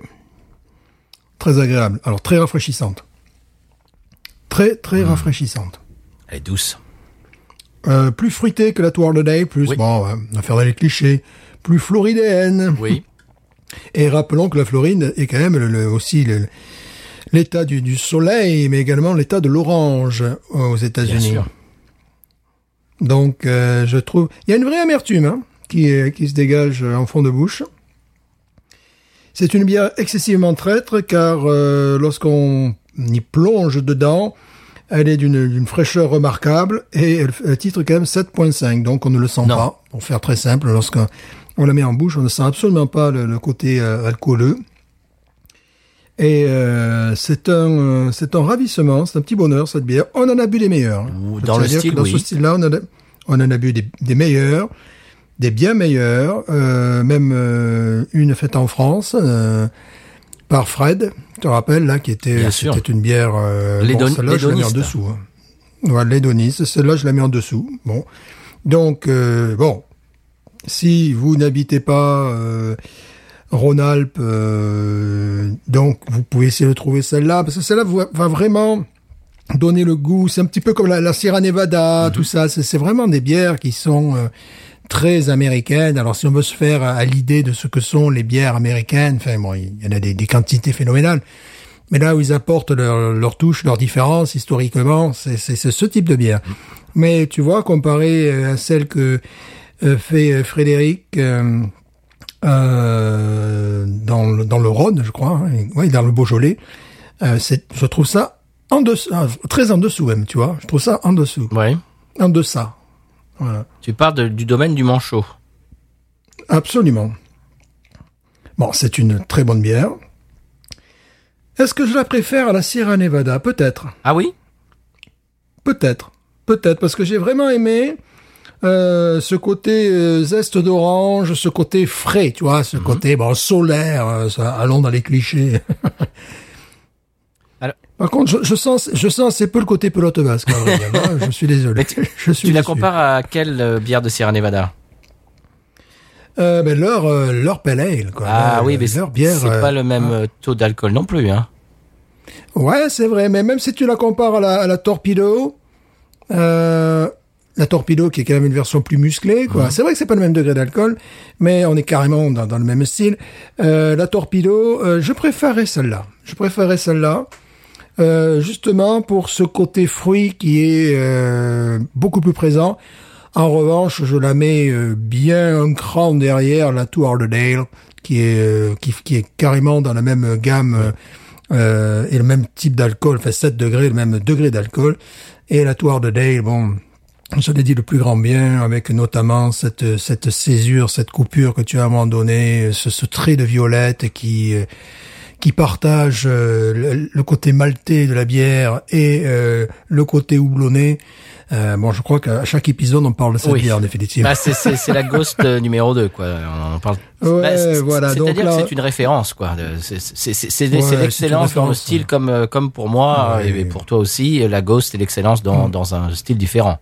Très agréable. Alors, très rafraîchissante. Très, Hmm. très rafraîchissante. Elle est douce. Euh, plus fruitée que la Tour de Day, plus, Oui. bon, on va faire les clichés, plus floridéenne. Oui. Et rappelons que la Floride est quand même le- le- aussi le- l'état du, du soleil, mais également l'état de l'orange aux Bien États-Unis. sûr. Donc, euh, je trouve, il y a une vraie amertume hein, qui, est- qui se dégage en fond de bouche. C'est une bière excessivement traître, car euh, lorsqu'on y plonge dedans, elle est d'une fraîcheur remarquable et elle, elle titre quand même 7.5, donc on ne le sent Non. pas. Pour faire très simple, lorsqu'on on la met en bouche, on ne sent absolument pas le, le côté euh, alcooleux. Et euh, c'est un, euh, c'est un ravissement, c'est un petit bonheur cette bière. On en a bu des meilleurs. Dans le style, que dans oui. ce style-là, on, en a- on en a bu des, des meilleurs, des bien meilleurs, euh, même euh, une faite en France euh, par Fred, tu te rappelles là, qui était, c'était une bière. Lédon- bon, celle-là, je la mets en dessous. Hein. Ouais. Celle-là, je la mets en dessous. Bon, donc bon, si vous n'habitez pas Rhône-Alpes, donc vous pouvez essayer de trouver celle-là, parce que celle-là va vraiment donner le goût. C'est un petit peu comme la, la Sierra Nevada, Mhm. tout ça. C'est vraiment des bières qui sont très américaines. Alors si on veut se faire à, à l'idée de ce que sont les bières américaines, enfin bon, il y en a des, des quantités phénoménales. Mais là où ils apportent leur, leur touche, leur différence historiquement, c'est ce type de bière. Mais tu vois, comparé euh, à celle que euh, fait euh, Frédéric euh, euh, dans, le, dans le Rhône, je crois, hein, ouais, dans le Beaujolais, je trouve ça en dessous, très en dessous même, tu vois. Je trouve ça en dessous, Ouais. en deçà. Voilà. Tu pars de- du domaine du manchot. Absolument. Bon, c'est une très bonne bière. Est-ce que je la préfère à la Sierra Nevada? Peut-être. Ah oui? Peut-être. Peut-être, parce que j'ai vraiment aimé euh, ce côté euh, zeste d'orange, ce côté frais, tu vois, ce côté bon, solaire, euh, ça, allons dans les clichés. Par contre, je, je sens, je sens assez peu le côté pelote basque. dire, hein, je suis désolé. Tu- je suis Tu la compares à quelle euh, bière de Sierra Nevada? Euh, ben, leur, euh, leur pale ale, quoi. Ah Leur- oui, mais leur bière. c'est euh, pas le même euh, taux d'alcool non plus. Hein. Ouais, c'est vrai, mais même si tu la compares à la, à la Torpedo, euh, la Torpedo qui est quand même une version plus musclée, quoi. C'est vrai que c'est pas le même degré d'alcool, mais on est carrément dans, dans le même style. Euh, la Torpedo, euh, je préférais celle-là. Je préférais celle-là. Euh, justement pour ce côté fruit qui est euh, beaucoup plus présent. En revanche, je la mets euh, bien un cran derrière la Tour de Dale, qui est euh, qui, qui est carrément dans la même gamme euh, et le même type d'alcool, enfin 7 degrés, le même degré d'alcool. Et la Tour de Dale, bon, je l'ai dit le plus grand bien, avec notamment cette cette césure, cette coupure que tu as à un moment donné, ce, ce trait de violette qui qui partage euh, le, côté maltais de la bière et euh, le côté houblonné. Euh, bon, je crois qu'à chaque épisode, on parle de cette Oui. bière, en définitive. Bah, c'est- la Ghost euh, numéro 2, quoi. On en parle. Ouais, Bah, voilà, C'est-à-dire là- que c'est une référence, quoi. C'est Ouais, l'excellence dans le style, ouais. comme, euh, comme pour moi et pour toi aussi. La Ghost, c'est l'excellence dans, dans un style différent.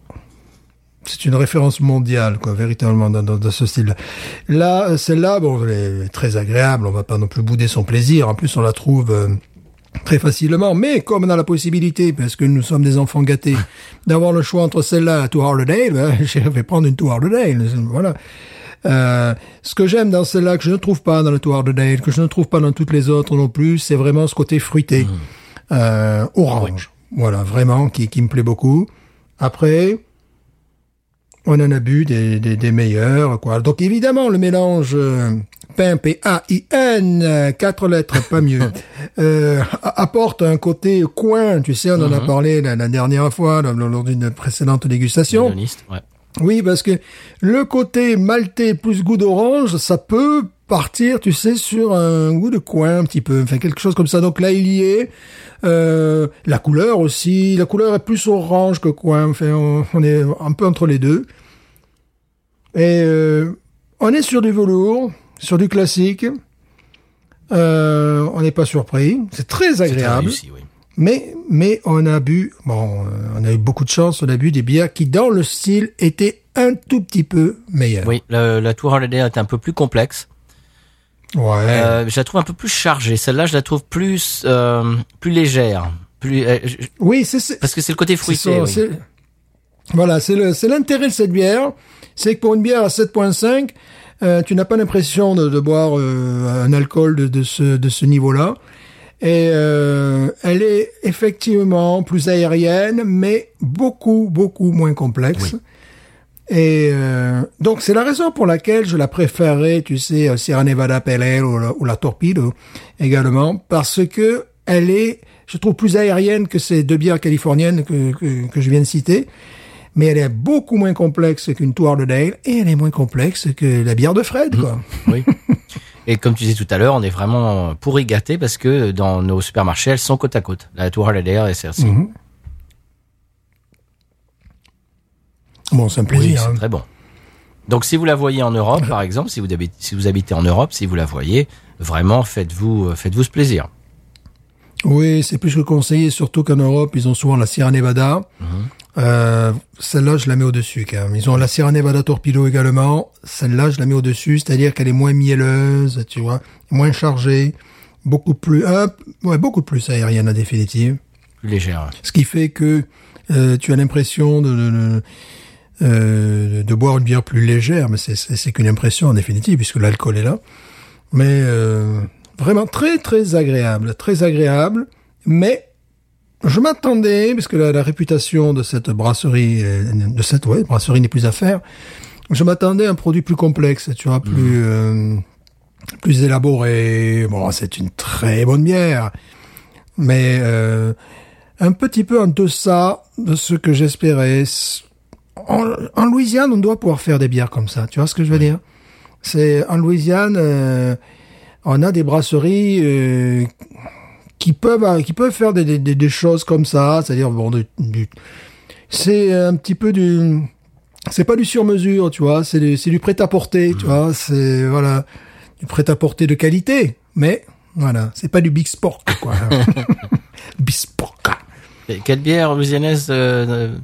C'est une référence mondiale, quoi, véritablement dans, dans, dans ce style-là. Là, euh, celle-là, bon, elle est très agréable. On va pas non plus bouder son plaisir. En plus, on la trouve euh, très facilement. Mais comme on a la possibilité, parce que nous sommes des enfants gâtés, d'avoir le choix entre celle-là et la Hardale, ben, je vais prendre une Tour Hardale. Voilà. Euh, ce que j'aime dans celle-là, que je ne trouve pas dans la Tour Hardale, que je ne trouve pas dans toutes les autres non plus, c'est vraiment ce côté fruité, euh, orange. Voilà, vraiment, qui, qui me plaît beaucoup. Après, on en a bu des, des, des meilleurs, quoi. Donc évidemment, le mélange euh, pain, P-A-I-N, quatre lettres, pas mieux, euh, apporte un côté coin, tu sais, on en a parlé la, la dernière fois, lors, d'une précédente dégustation. Ouais. Oui, parce que le côté maltais plus goût d'orange, ça peut partir, tu sais, sur un goût de coin un petit peu, enfin quelque chose comme ça. Donc là, il y est. Euh, la couleur aussi, la couleur est plus orange que coin. Enfin, on, on est un peu entre les deux. Et euh, on est sur du velours, sur du classique. Euh, on n'est pas surpris. C'est très agréable. réussi, oui. Mais, mais on a bu, bon, euh, on a eu beaucoup de chance, on a bu des bières qui, dans le style, étaient un tout petit peu meilleures. Oui, le- la Tour Holiday est un peu plus complexe. Ouais. Euh, je la trouve un peu plus chargée. Celle-là, je la trouve plus euh, plus légère. Plus euh, je- oui, c'est, parce que c'est le côté fruité. ça, oui. voilà, c'est le, c'est l'intérêt de cette bière. C'est que pour une bière à 7.5, euh, tu n'as pas l'impression de, de boire euh, un alcool de, de ce, de ce niveau-là. Et euh, elle est effectivement plus aérienne, mais beaucoup, beaucoup moins complexe. Et euh, donc c'est la raison pour laquelle je la préférais, tu sais, à Sierra Nevada Pale Ale ou la, ou la Torpedo également, parce que elle est, je trouve, plus aérienne que ces deux bières californiennes que, que, que je viens de citer. Mais elle est beaucoup moins complexe qu'une Tour de Dale et elle est moins complexe que la bière de Fred, quoi. Oui. Et comme tu disais tout à l'heure, on est vraiment pourri gâté parce que dans nos supermarchés, elles sont côte à côte. La Tour Holiday et celle-ci. Mhm. Bon, c'est un Oui, plaisir. c'est hein. très bon. Donc si vous la voyez en Europe, par exemple, si vous habitez, si vous habitez en Europe, si vous la voyez, vraiment faites-vous euh, faites-vous ce plaisir. Oui, c'est plus que conseillé, surtout qu'en Europe, ils ont souvent la Sierra Nevada. Euh, celle-là, je la mets au-dessus quand même. Ils ont la Sierra Nevada Torpedo également. Celle-là, je la mets au-dessus, c'est-à-dire qu'elle est moins mielleuse, tu vois, moins chargée, beaucoup plus, ouais, beaucoup plus aérienne en définitive. Plus légère. Ce qui fait que euh, tu as l'impression de, de, de, euh, de boire une bière plus légère, mais c'est- qu'une impression en définitive, puisque l'alcool est là. Mais euh, vraiment très très agréable, très agréable. Mais je m'attendais, parce que la, la réputation de cette brasserie, euh, de cette ouais, brasserie n'est plus à faire. Je m'attendais à un produit plus complexe, tu vois, plus euh, plus élaboré. Bon, c'est une très bonne bière, mais euh, un petit peu en deçà de ce que j'espérais. En, en Louisiane, on doit pouvoir faire des bières comme ça. Tu vois ce que je veux dire? C'est en Louisiane, euh, on a des brasseries euh, qui peuvent qui peuvent faire des, des, des- des choses comme ça, c'est-à-dire bon, du, du- c'est un petit peu du c'est pas du sur-mesure, tu vois, c'est du, du prêt-à-porter, tu vois, c'est voilà, du prêt-à-porter de qualité, mais voilà, c'est pas du big sport quoi. big sport. Et Quelle bière louisianaise euh,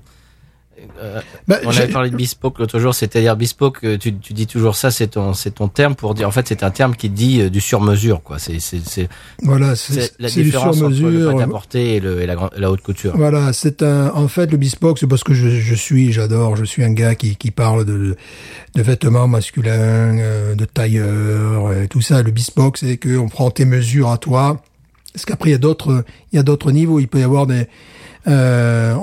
euh, Ben, On avait parlé de bespoke l'autre jour, c'est-à-dire bespoke, euh, tu, tu dis toujours ça, c'est ton, c'est ton terme pour dire, en fait, c'est un terme qui dit euh, du sur-mesure, quoi. C'est, c'est, voilà, c'est la différence entre le prêt-à-porter et, le, et la, haute couture. Voilà, c'est un, en fait, le bespoke, c'est parce que je, je suis, j'adore, je suis un gars qui, qui parle de, de vêtements masculins, euh, de tailleurs, euh, tout ça. Le bespoke, c'est que on prend tes mesures à toi. Parce qu'après, il y a d'autres, il y a d'autres niveaux. Il peut y avoir des, euh,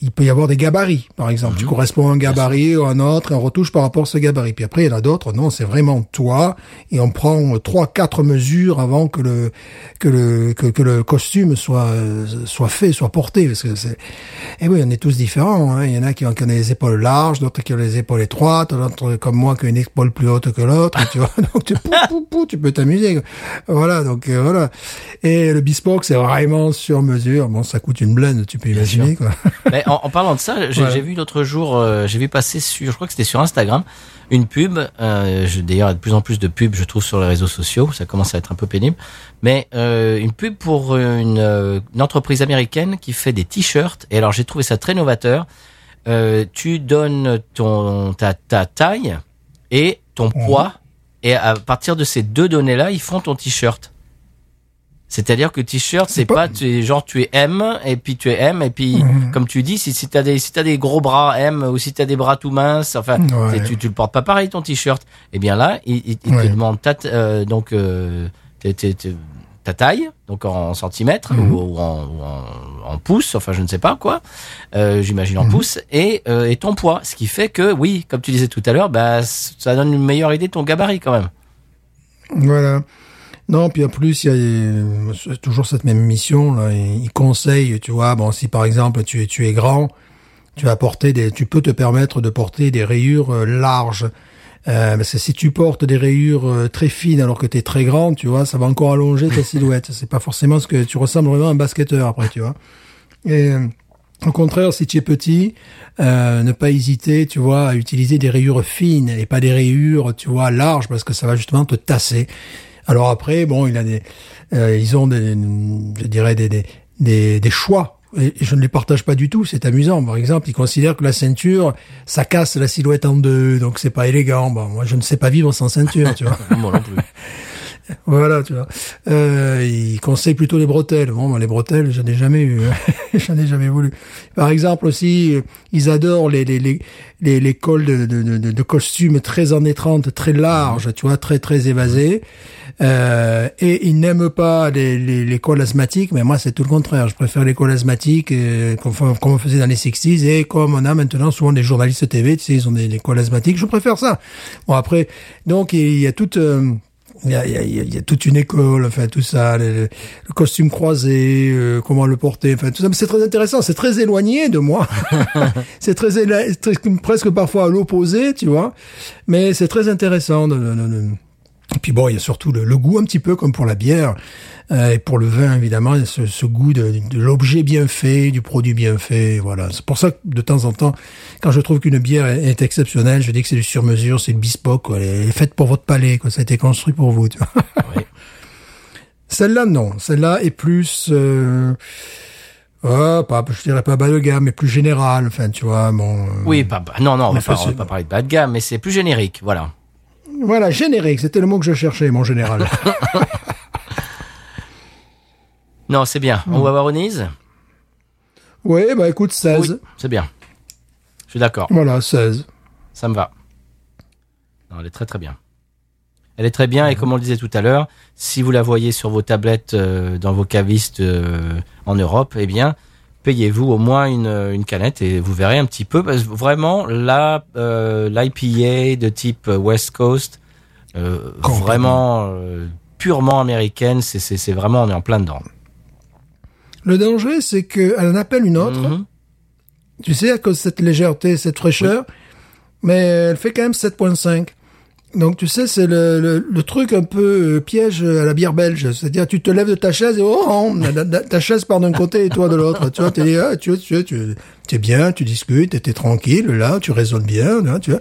il peut y avoir des gabarits, par exemple. Tu corresponds à un gabarit ou à un autre, et on retouche par rapport à ce gabarit. Puis après, il y en a d'autres, non, c'est vraiment toi, et on prend trois, quatre mesures avant que le, que le, que, que le costume soit, soit fait, soit porté, parce que c'est, et oui, on est tous différents, hein. Il y en a qui ont, qui ont les épaules larges, d'autres qui ont les épaules étroites, d'autres comme moi qui ont une épaule plus haute que l'autre, tu vois. Donc, tu, pou, pou, pou, tu peux t'amuser. Voilà, donc, euh, voilà. Et le bespoke, c'est vraiment sur mesure. Bon, ça coûte une blende, tu peux quoi. Mais en, en parlant de ça, j'ai, Ouais. vu l'autre jour, euh, j'ai vu passer sur, je crois que c'était sur Instagram, une pub. Euh, d'ailleurs, il y a de plus en plus de pubs, je trouve, sur les réseaux sociaux. Ça commence à être un peu pénible. Mais euh, une pub pour une, euh, une entreprise américaine qui fait des t-shirts. Et alors, j'ai trouvé ça très novateur. Euh, tu donnes ton ta, ta taille et ton poids, et à partir de ces deux données-là, ils font ton t-shirt. C'est-à-dire que t-shirt, c'est pas- tu es, genre tu es M et puis tu es M et puis Mhm. comme tu dis, si, si t'as des si t'as des gros bras M ou si t'as des bras tout minces, enfin Ouais. tu tu le portes pas pareil ton t-shirt. Eh bien là, il, il- il Ouais. te demande ta euh, donc euh, ta taille, donc en centimètres Mhm. ou, ou en, ou en, en pouces, enfin je ne sais pas quoi, euh, j'imagine Mhm. en pouces, et, et ton poids. Ce qui fait que, oui, comme tu disais tout à l'heure, bah, ça donne une meilleure idée de ton gabarit quand même. Voilà. Non, puis en plus, il y a euh, toujours cette même mission. Là, il il conseille, tu vois, bon, si par exemple tu es, tu es grand, tu vas porter des, tu peux te permettre de porter des rayures euh, larges. Euh, parce que si tu portes des rayures euh, très fines alors que tu es très grand, tu vois, ça va encore allonger ta silhouette. C'est pas forcément ce que tu ressembles vraiment à un basketteur après, tu vois. Et au contraire, si tu es petit, euh, ne pas hésiter, tu vois, à utiliser des rayures fines et pas des rayures, tu vois, larges parce que ça va justement te tasser. Alors après, bon, il a des, euh, ils ont des, je dirais des des, des, des choix. Et je ne les partage pas du tout. C'est amusant. Par exemple, ils considèrent que la ceinture, ça casse la silhouette en deux, donc c'est pas élégant. Bon, moi, je ne sais pas vivre sans ceinture, tu vois. Voilà, tu vois. Euh, il conseille plutôt les bretelles. Bon, moi, les bretelles, j'en ai jamais eu. j'en ai jamais voulu. Par exemple aussi, euh, ils adorent les les les les, les cols de, de, de, de costumes très années 30, très larges, tu vois, très très évasés. Euh, et ils n'aiment pas les, les, les cols asthmatiques, mais moi c'est tout le contraire. Je préfère les cols asthmatiques euh, comme, comme on faisait dans les 60s et comme on a maintenant souvent des journalistes TV, tu sais, ils ont des, des cols asthmatiques. Je préfère ça. Bon après, donc il y a toute euh, il y a, il y, a, il y a toute une école, enfin tout ça, le, le costume croisé, euh, comment le porter, enfin tout ça. Mais c'est très intéressant, c'est très éloigné de moi. c'est très, presque parfois à l'opposé, tu vois. Mais c'est très intéressant. De, de- de- de- Et puis bon, il y a surtout le, le goût un petit peu comme pour la bière euh, et pour le vin évidemment, il y a ce, ce goût de, de l'objet bien fait, du produit bien fait. Voilà, c'est pour ça que de temps en temps, quand je trouve qu'une bière est, est exceptionnelle, je dis que c'est du sur-mesure, c'est du bespoke, quoi. Elle est faite pour votre palais, quoi. Ça a été construit pour vous. Tu vois. Oui. Celle-là, non. Celle-là est plus, euh, oh, pas, je dirais pas bas de gamme, mais plus générale. Enfin, tu vois, bon. euh, Oui, pas, pas- non, non, on va, Enfin, pas, on va pas parler de bas de gamme, mais c'est plus générique, voilà. Voilà, générique. C'était le mot que je cherchais, mon général. Non, c'est bien. On va voir Onise oui, bah écoute, 16. Oui, c'est bien. Je suis d'accord. Voilà, 16. Ça me va. Non, elle est très très bien. Elle est très bien et comme on le disait tout à l'heure, si vous la voyez sur vos tablettes euh, dans vos cavistes euh, en Europe, eh bien, payez-vous au moins une, une canette et vous verrez un petit peu. Parce que vraiment, la euh, l'IPA de type West Coast, euh, vraiment euh, purement américaine, c'est c'est c'est vraiment on est en plein dedans. Le danger, c'est qu'elle en appelle une autre. Mhm. Tu sais, à cause de cette légèreté, cette fraîcheur. Mais elle fait quand même 7.5. Donc, tu sais, c'est le, le, le truc un peu euh, piège à la bière belge. C'est-à-dire, tu te lèves de ta chaise et oh, oh, ta chaise part d'un côté et toi de l'autre. Tu vois, t'es, ah, tu, tu, tu, tu es bien, tu discutes, t'es tranquille, là, tu raisonnes bien, là, tu vois.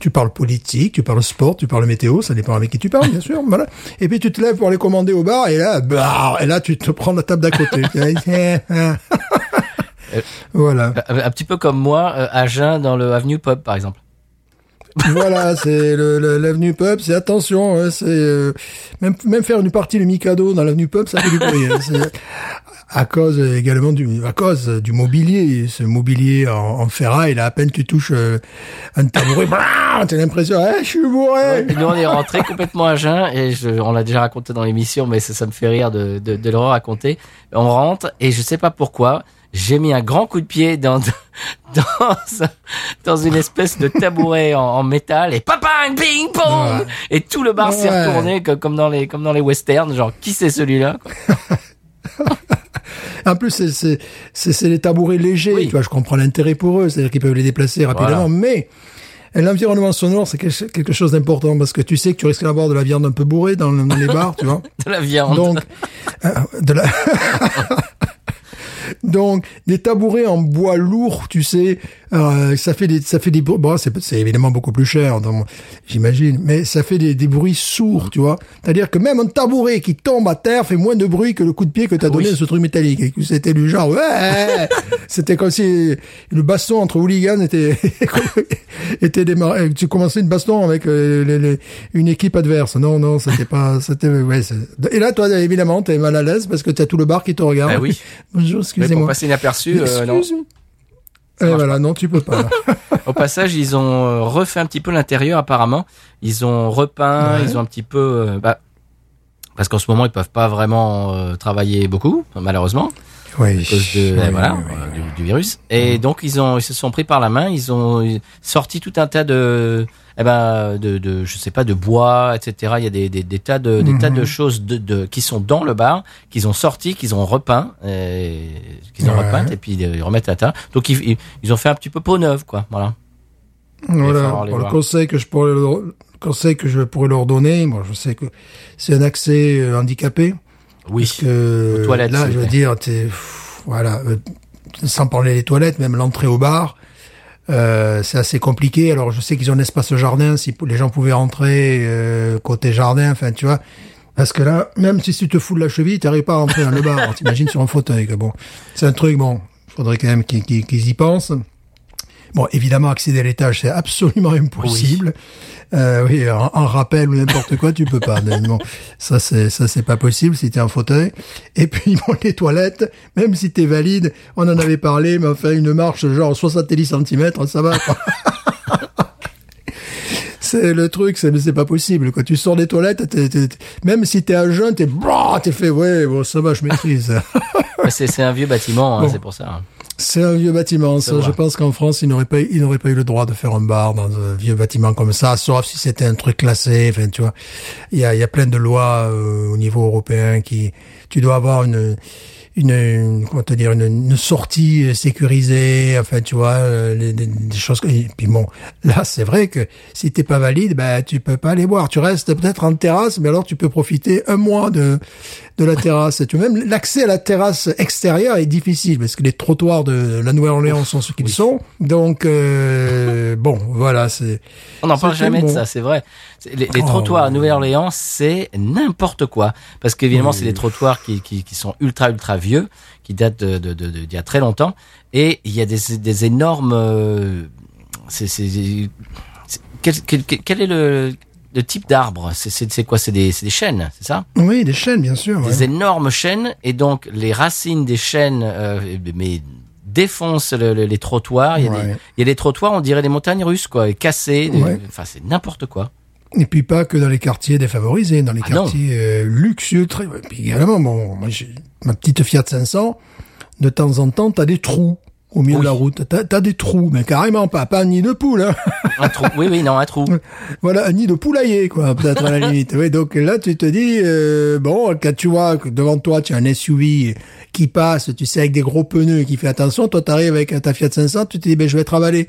Tu parles politique, tu parles sport, tu parles météo, ça dépend avec qui tu parles, bien sûr, voilà. Et puis, tu te lèves pour aller commander au bar et là, bah, et là, tu te prends la table d'à côté. voilà. Un, un petit peu comme moi, euh, à Jeun dans le Avenue Pub par exemple. Voilà, c'est l'avenue Pub, c'est attention, hein, c'est euh, même même faire une partie le Mikado dans l'avenue Pub, ça fait du bruit. hein, à cause également du à cause du mobilier, ce mobilier en, en ferraille, là à peine tu touches euh, un tabouret, t'as l'impression, eh, je suis bourré. Nous, on est rentré complètement à jeun et je, on l'a déjà raconté dans l'émission, mais ça, ça me fait rire de, de, de le raconter. On rentre et je sais pas pourquoi, j'ai mis un grand coup de pied dans dans, dans une espèce de tabouret en, en métal et papa ping pong Ouais. et tout le bar s'est Ouais. retourné co- comme dans les comme dans les westerns, genre qui c'est celui-là. En plus, c'est c'est les tabourets légers, Oui. tu vois, je comprends l'intérêt pour eux, c'est-à-dire qu'ils peuvent les déplacer rapidement, Voilà. mais l'environnement sonore, c'est quelque quelque chose d'important parce que tu sais que tu risques d'avoir de la viande un peu bourrée dans, dans les bars, tu vois. de la viande. Donc, euh, de la... Donc, des tabourets en bois lourd, tu sais, euh, ça fait des, ça fait des, bruits- bon, c'est, c'est évidemment beaucoup plus cher, donc, j'imagine, mais ça fait des, des bruits sourds, tu vois. C'est-à-dire que même un tabouret qui tombe à terre fait moins de bruit que le coup de pied que t'as donné Oui. à ce truc métallique. Et que c'était du genre, ouais, c'était comme si le baston entre hooligans était, était démarré. Tu commençais une baston avec euh, les- les- une équipe adverse. Non, non, c'était pas, c'était, ouais, et là, toi, évidemment, t'es mal à l'aise parce que t'as tout le bar qui te regarde. Ah oui. Bonjour, Mais pour passer inaperçu, euh, non. Et voilà, non, tu peux pas. Au passage, ils ont euh, refait un petit peu l'intérieur apparemment. Ils ont repeint, Ouais. ils ont un petit peu. euh, bah, parce qu'en ce moment ils peuvent pas vraiment euh, travailler beaucoup, malheureusement, Oui. à cause de Oui, euh, voilà oui, du, du virus. Et donc ils ont ils se sont pris par la main, ils ont sorti tout un tas de eh ben de, de je sais pas de bois etc. Il y a des, des, des tas de des tas de choses de, de qui sont dans le bar qu'ils ont sorti, qu'ils ont repeint, et, qu'ils ont Ouais. repeint et puis ils remettent à tas. Donc ils, ont fait un petit peu peau neuve quoi. Voilà. Voilà. le voir. conseil que je pourrais leur, le conseil que je pourrais leur donner, moi, je sais que c'est un accès euh, handicapé. Oui. Parce que toilettes, là, je veux dire, voilà, euh, sans parler des toilettes, même l'entrée au bar, euh, c'est assez compliqué. Alors, je sais qu'ils ont un espace jardin, si les gens pouvaient rentrer euh, côté jardin, enfin, tu vois. Parce que là, même si tu te fous de la cheville, t'arrives pas à rentrer dans le bar. T'imagines sur un fauteuil, bon. C'est un truc, bon, faudrait quand même qu'ils y pensent. Bon, évidemment, accéder à l'étage, c'est absolument impossible. Euh, oui, en, en rappel ou n'importe quoi, tu peux pas. Bon, ça, c'est ça, c'est pas possible si t'es en fauteuil. Et puis, bon, les toilettes, même si t'es valide, on en avait parlé, mais enfin, une marche genre 70 cm, ça va. C'est le truc, c'est c'est pas possible. Quand tu sors des toilettes, t'es- t'es- t'es- même si t'es un jeune, t'es t'es fait ouais, bon ça va, je maîtrise. c'est c'est un vieux bâtiment, hein, Bon. c'est pour ça. C'est un vieux bâtiment. Ça, je pense qu'en France, ils n'auraient pas, ils n'auraient pas eu le droit de faire un bar dans un vieux bâtiment comme ça, sauf si c'était un truc classé. Enfin, tu vois, il y a, il y a plein de lois euh, au niveau européen qui, tu dois avoir une, une, une- comment te dire, une, une sortie sécurisée. Enfin, tu vois, euh, les- des, des choses. Et puis bon, là, c'est vrai que si t'es pas valide, ben tu peux pas aller boire. Tu restes peut-être en terrasse, mais alors tu peux profiter un mois de de la terrasse. Tu vois, même l'accès à la terrasse extérieure est difficile parce que les trottoirs de la Nouvelle-Orléans sont ce qu'ils sont. Donc euh, bon, voilà, c'est On n'en parle jamais de ça, c'est vrai. Les, les Oh. trottoirs à Nouvelle-Orléans, c'est n'importe quoi. Parce qu'évidemment, Oui. c'est des trottoirs qui, qui, qui sont ultra, ultra vieux, qui datent de, de, de, de- d'il y a très longtemps. Et il y a des, des énormes... euh, c'est, quel- quel est le, le type d'arbre c'est, quoi? C'est des, c'est des chênes, c'est ça? Oui, des chaînes bien sûr. Des ouais. énormes chênes. Et donc, les racines des chênes... euh, mais défoncent le- le- les trottoirs. Il y, a des, il y a des trottoirs, on dirait des montagnes russes, quoi, des- Ouais. Enfin, c'est n'importe quoi. Et puis pas que dans les quartiers défavorisés, dans les Ah quartiers euh, luxueux. Très... et Puis également, bon, moi j'ai ma petite Fiat 500. De temps en temps, t'as des trous au milieu Oui. de la route. T'as as des trous, mais carrément pas, pas un nid de poule. Hein. Un trou. Oui, oui, non, un trou. voilà, un nid de poulailler, quoi, peut-être à la limite. Oui, donc là, tu te dis, euh, bon, quand tu vois que devant toi, tu as un SUV qui passe, tu sais, avec des gros pneus et qui fait attention, toi, t'arrives avec ta Fiat 500, tu te dis, ben, je vais être avalé.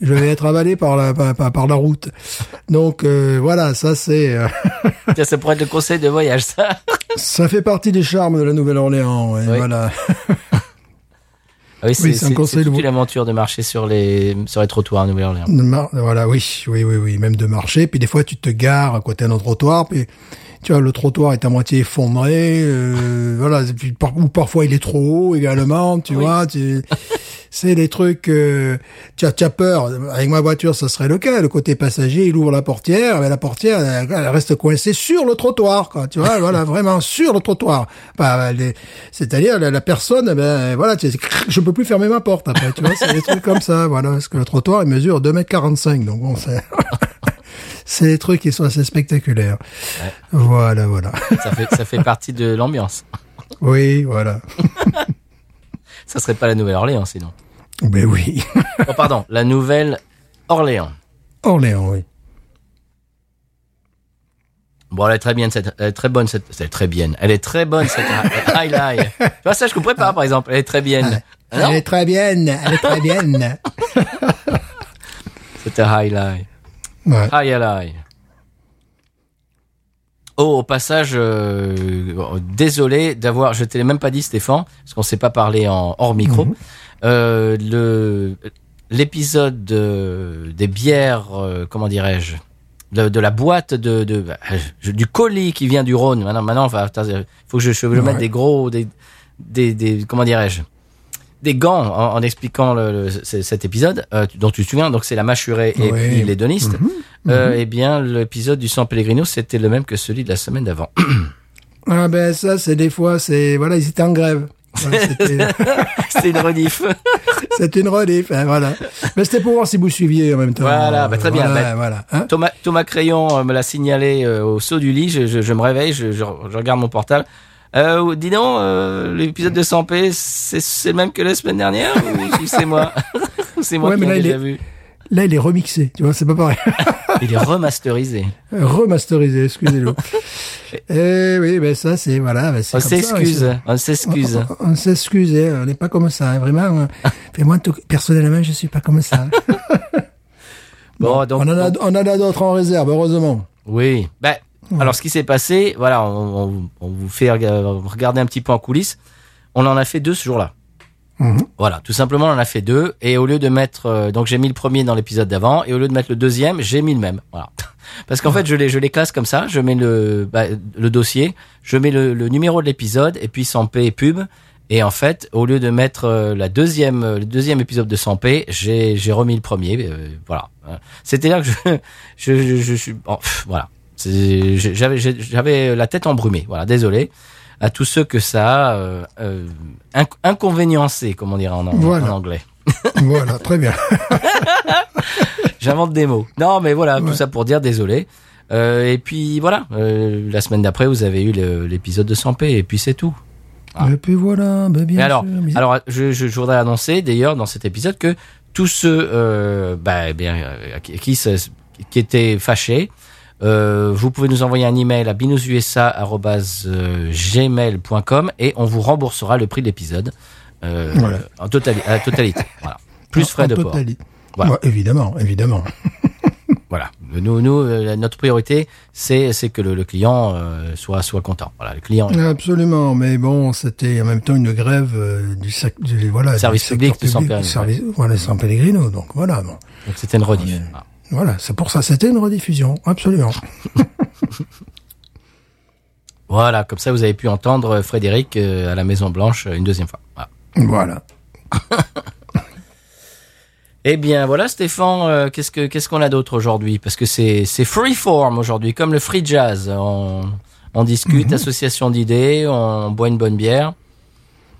Je vais être avalé par la, par, par- par la route. Donc, euh, voilà, ça, c'est, euh, ça pourrait être le conseil de voyage, ça. ça fait partie des charmes de la Nouvelle-Orléans, ouais, Oui. voilà. Ah oui, c'est Oui, c'est un conseil toute vo- une aventure de marcher sur les, sur les trottoirs à Nouvelle-Orléans. Voilà, oui, oui, oui, oui, même de marcher. Puis des fois, tu te gares à côté d'un trottoir, puis tu vois, le trottoir est à moitié effondré, euh, voilà, ou parfois il est trop haut également, tu Oui. vois, tu, c'est des trucs, euh, tu as, tu as peur. Avec ma voiture, ça serait le cas. Le côté passager, il ouvre la portière, mais la portière, elle, elle reste coincée sur le trottoir, quoi, tu vois, voilà, vraiment sur le trottoir. Les- c'est-à-dire la, la personne, eh ben voilà, tu, je peux plus fermer ma porte après, tu vois, c'est des trucs comme ça, voilà, parce que le trottoir il mesure 2m45, donc bon, c'est c'est des trucs qui sont assez spectaculaires. Voilà, voilà. Ça fait, ça fait partie de l'ambiance. Oui, voilà. Ça serait pas la Nouvelle-Orléans, sinon. Ben oui. Oh, pardon, la Nouvelle-Orléans. Orléans, oui. Bon, elle est très bien, cette, elle est très bonne, cette, elle est très bien. Elle est très bonne, cette highlight. Tu vois, ça, je comprends pas, par exemple. Elle est très bien. Non, Elle est très bien, elle est très bien. c'était highlight. Ouais. Highlight. Oh, au passage, euh, oh, désolé d'avoir, je te l'ai même pas dit, Stéphane, parce qu'on s'est pas parlé en hors micro. Euh, le l'épisode de- des bières, euh, comment dirais-je, de, de la boîte de, euh, du colis qui vient du Rhône. Maintenant, maintenant, enfin, faut que je, je mette Ouais. des gros, des, des, des comment dirais-je, des gants en, en expliquant le, le- c- cet épisode euh, dont tu te souviens. Donc c'est la mâchurée et Oui. puis l'hédoniste. Euh, eh bien, l'épisode du San Pellegrino, c'était le même que celui de la semaine d'avant. Ah ben ça, c'est des fois, c'est voilà, ils étaient en grève. Voilà, c'était- C'est une rediff. C'était une rediff, hein, voilà. Mais c'était pour voir si vous suiviez en même temps. Voilà, bah, très bien, Voilà, bah, voilà. hein. Thomas, Thomas Crayon euh, me l'a signalé au saut du lit. Je, je, je me réveille, je, je, je regarde mon portable. Euh, dis donc, euh, l'épisode de 100p, c'est c'est le même que la semaine dernière ou c'est moi C'est moi Ouais, qui mais l'ai déjà est- vu. Là, il est remixé, tu vois, c'est pas pareil. Il est remasterisé. Remasterisé, excusez-nous. Eh oui, ben ça, c'est, voilà, ben, c'est On s'excuse, on s'excuse. On, on s'excuse, hein, on n'est pas comme ça, hein, vraiment. hein. Fait moi, tout- personnellement, je suis pas comme ça. Bon, donc, on en a, on en a d'autres en réserve, heureusement. Oui. Ben, alors, ce qui s'est passé, voilà, on, on- on vous fait rega- regarder un petit peu en coulisses. On en a fait deux ce jour-là. Mhm. Voilà, tout simplement, on en a fait deux. Et au lieu de mettre, euh, donc j'ai mis le premier dans l'épisode d'avant, et au lieu de mettre le deuxième, j'ai mis le même. Voilà. Parce qu'en fait, je les, je les classe comme ça. Je mets le, bah, le dossier, je mets le, le numéro de l'épisode, et puis 100p et pub. Et en fait, au lieu de mettre euh, la deuxième, euh, le deuxième épisode de 100p, j'ai, j'ai remis le premier. euh, voilà. C'est-à-dire que je, je, je, je suis, bon, pff, voilà. J'avais, la tête embrumée. Voilà, désolé à tous ceux que ça a euh, euh, inc- inconvéniencé, comme on dirait en, en- Voilà. en anglais. voilà, très bien. J'invente des mots. Non, mais voilà, Ouais. tout ça pour dire désolé. Euh, et puis voilà, euh, la semaine d'après, vous avez eu l'épisode de 100p, et puis c'est tout. Ah. Et puis voilà, ben bien Mais alors, sûr, mais- alors je, je, je voudrais annoncer d'ailleurs dans cet épisode que tous ceux bah, bien, qui, qui, qui étaient fâchés, euh, vous pouvez nous envoyer un email à binoususa@gmail.com et on vous remboursera le prix de l'épisode euh, Voilà. en totali- à la totalité. Voilà. Plus frais En de port. Voilà. Ouais, évidemment, évidemment. Voilà. Nous, nous, euh, notre priorité, c'est que le, le client euh, soit soit content. Voilà, le client. Absolument, mais bon, c'était en même temps une grève euh, du, sec- du voilà, Service du public de San Pellegrino, service, voilà, San Pellegrino. Donc voilà, bon, Donc c'était une rediff. Voilà. Voilà, c'est pour ça, c'était une rediffusion, absolument. Voilà, comme ça vous avez pu entendre Frédéric euh, à la Maison Blanche euh, une deuxième fois. Voilà. Voilà. Eh bien voilà Stéphane, euh, qu'est-ce que qu'est-ce qu'on a d'autre aujourd'hui? Parce que c'est c'est freeform aujourd'hui, comme le free jazz. On, on discute, association d'idées, on boit une bonne bière.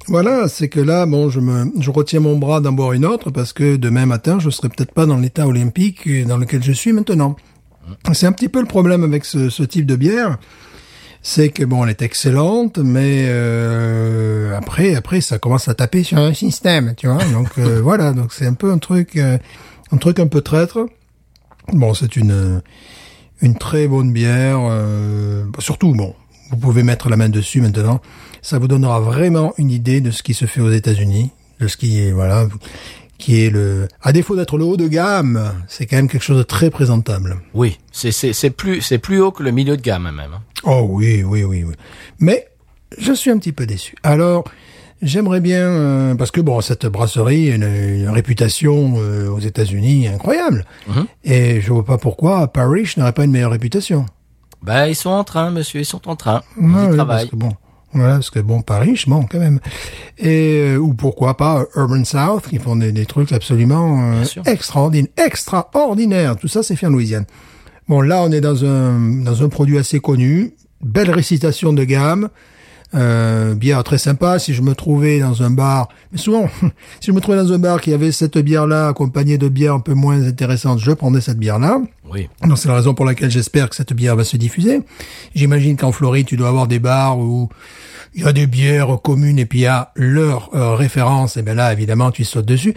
Voilà, c'est que là, bon, je me, je retiens mon bras d'en boire une autre parce que demain matin, je serai peut-être pas dans l'état olympique dans lequel je suis maintenant. C'est un petit peu le problème avec ce, ce type de bière, c'est que bon, elle est excellente, mais euh, après, après, ça commence à taper sur un système, tu vois. Donc euh, voilà, donc c'est un peu un truc, euh, un truc un peu traître. Bon, c'est une une très bonne bière. euh, surtout, bon, vous pouvez mettre la main dessus maintenant. Ça vous donnera vraiment une idée de ce qui se fait aux États-Unis, de ce qui est voilà, qui est le. À défaut d'être le haut de gamme, c'est quand même quelque chose de très présentable. Oui, c'est c'est c'est plus c'est plus haut que le milieu de gamme même. hein. Oh oui, oui, oui, oui. Mais je suis un petit peu déçu. Alors, j'aimerais bien euh, parce que bon, cette brasserie a une, une réputation euh, aux États-Unis incroyable, Mhm. et je vois pas pourquoi Parrish n'aurait pas une meilleure réputation. Bah ils sont en train, monsieur, ils sont en train. Ils y ouais, travaillent. parce que bon, voilà, parce que bon, Paris, bon, quand même. Et euh, ou pourquoi pas Urban South, qui font des, des trucs absolument euh, extraordinaires, extraordinaires. Tout ça, c'est fait en Louisiane. Bon, là, on est dans un dans un produit assez connu, belle récitation de gamme. Euh, bière très sympa. Si je me trouvais dans un bar, mais souvent, si je me trouvais dans un bar qui avait cette bière-là accompagnée de bières un peu moins intéressantes, je prendrais cette bière-là. Oui. Donc c'est la raison pour laquelle j'espère que cette bière va se diffuser. J'imagine qu'en Floride, tu dois avoir des bars où il y a des bières communes et puis il y a leur euh, référence. Et bien là, évidemment, tu sautes dessus.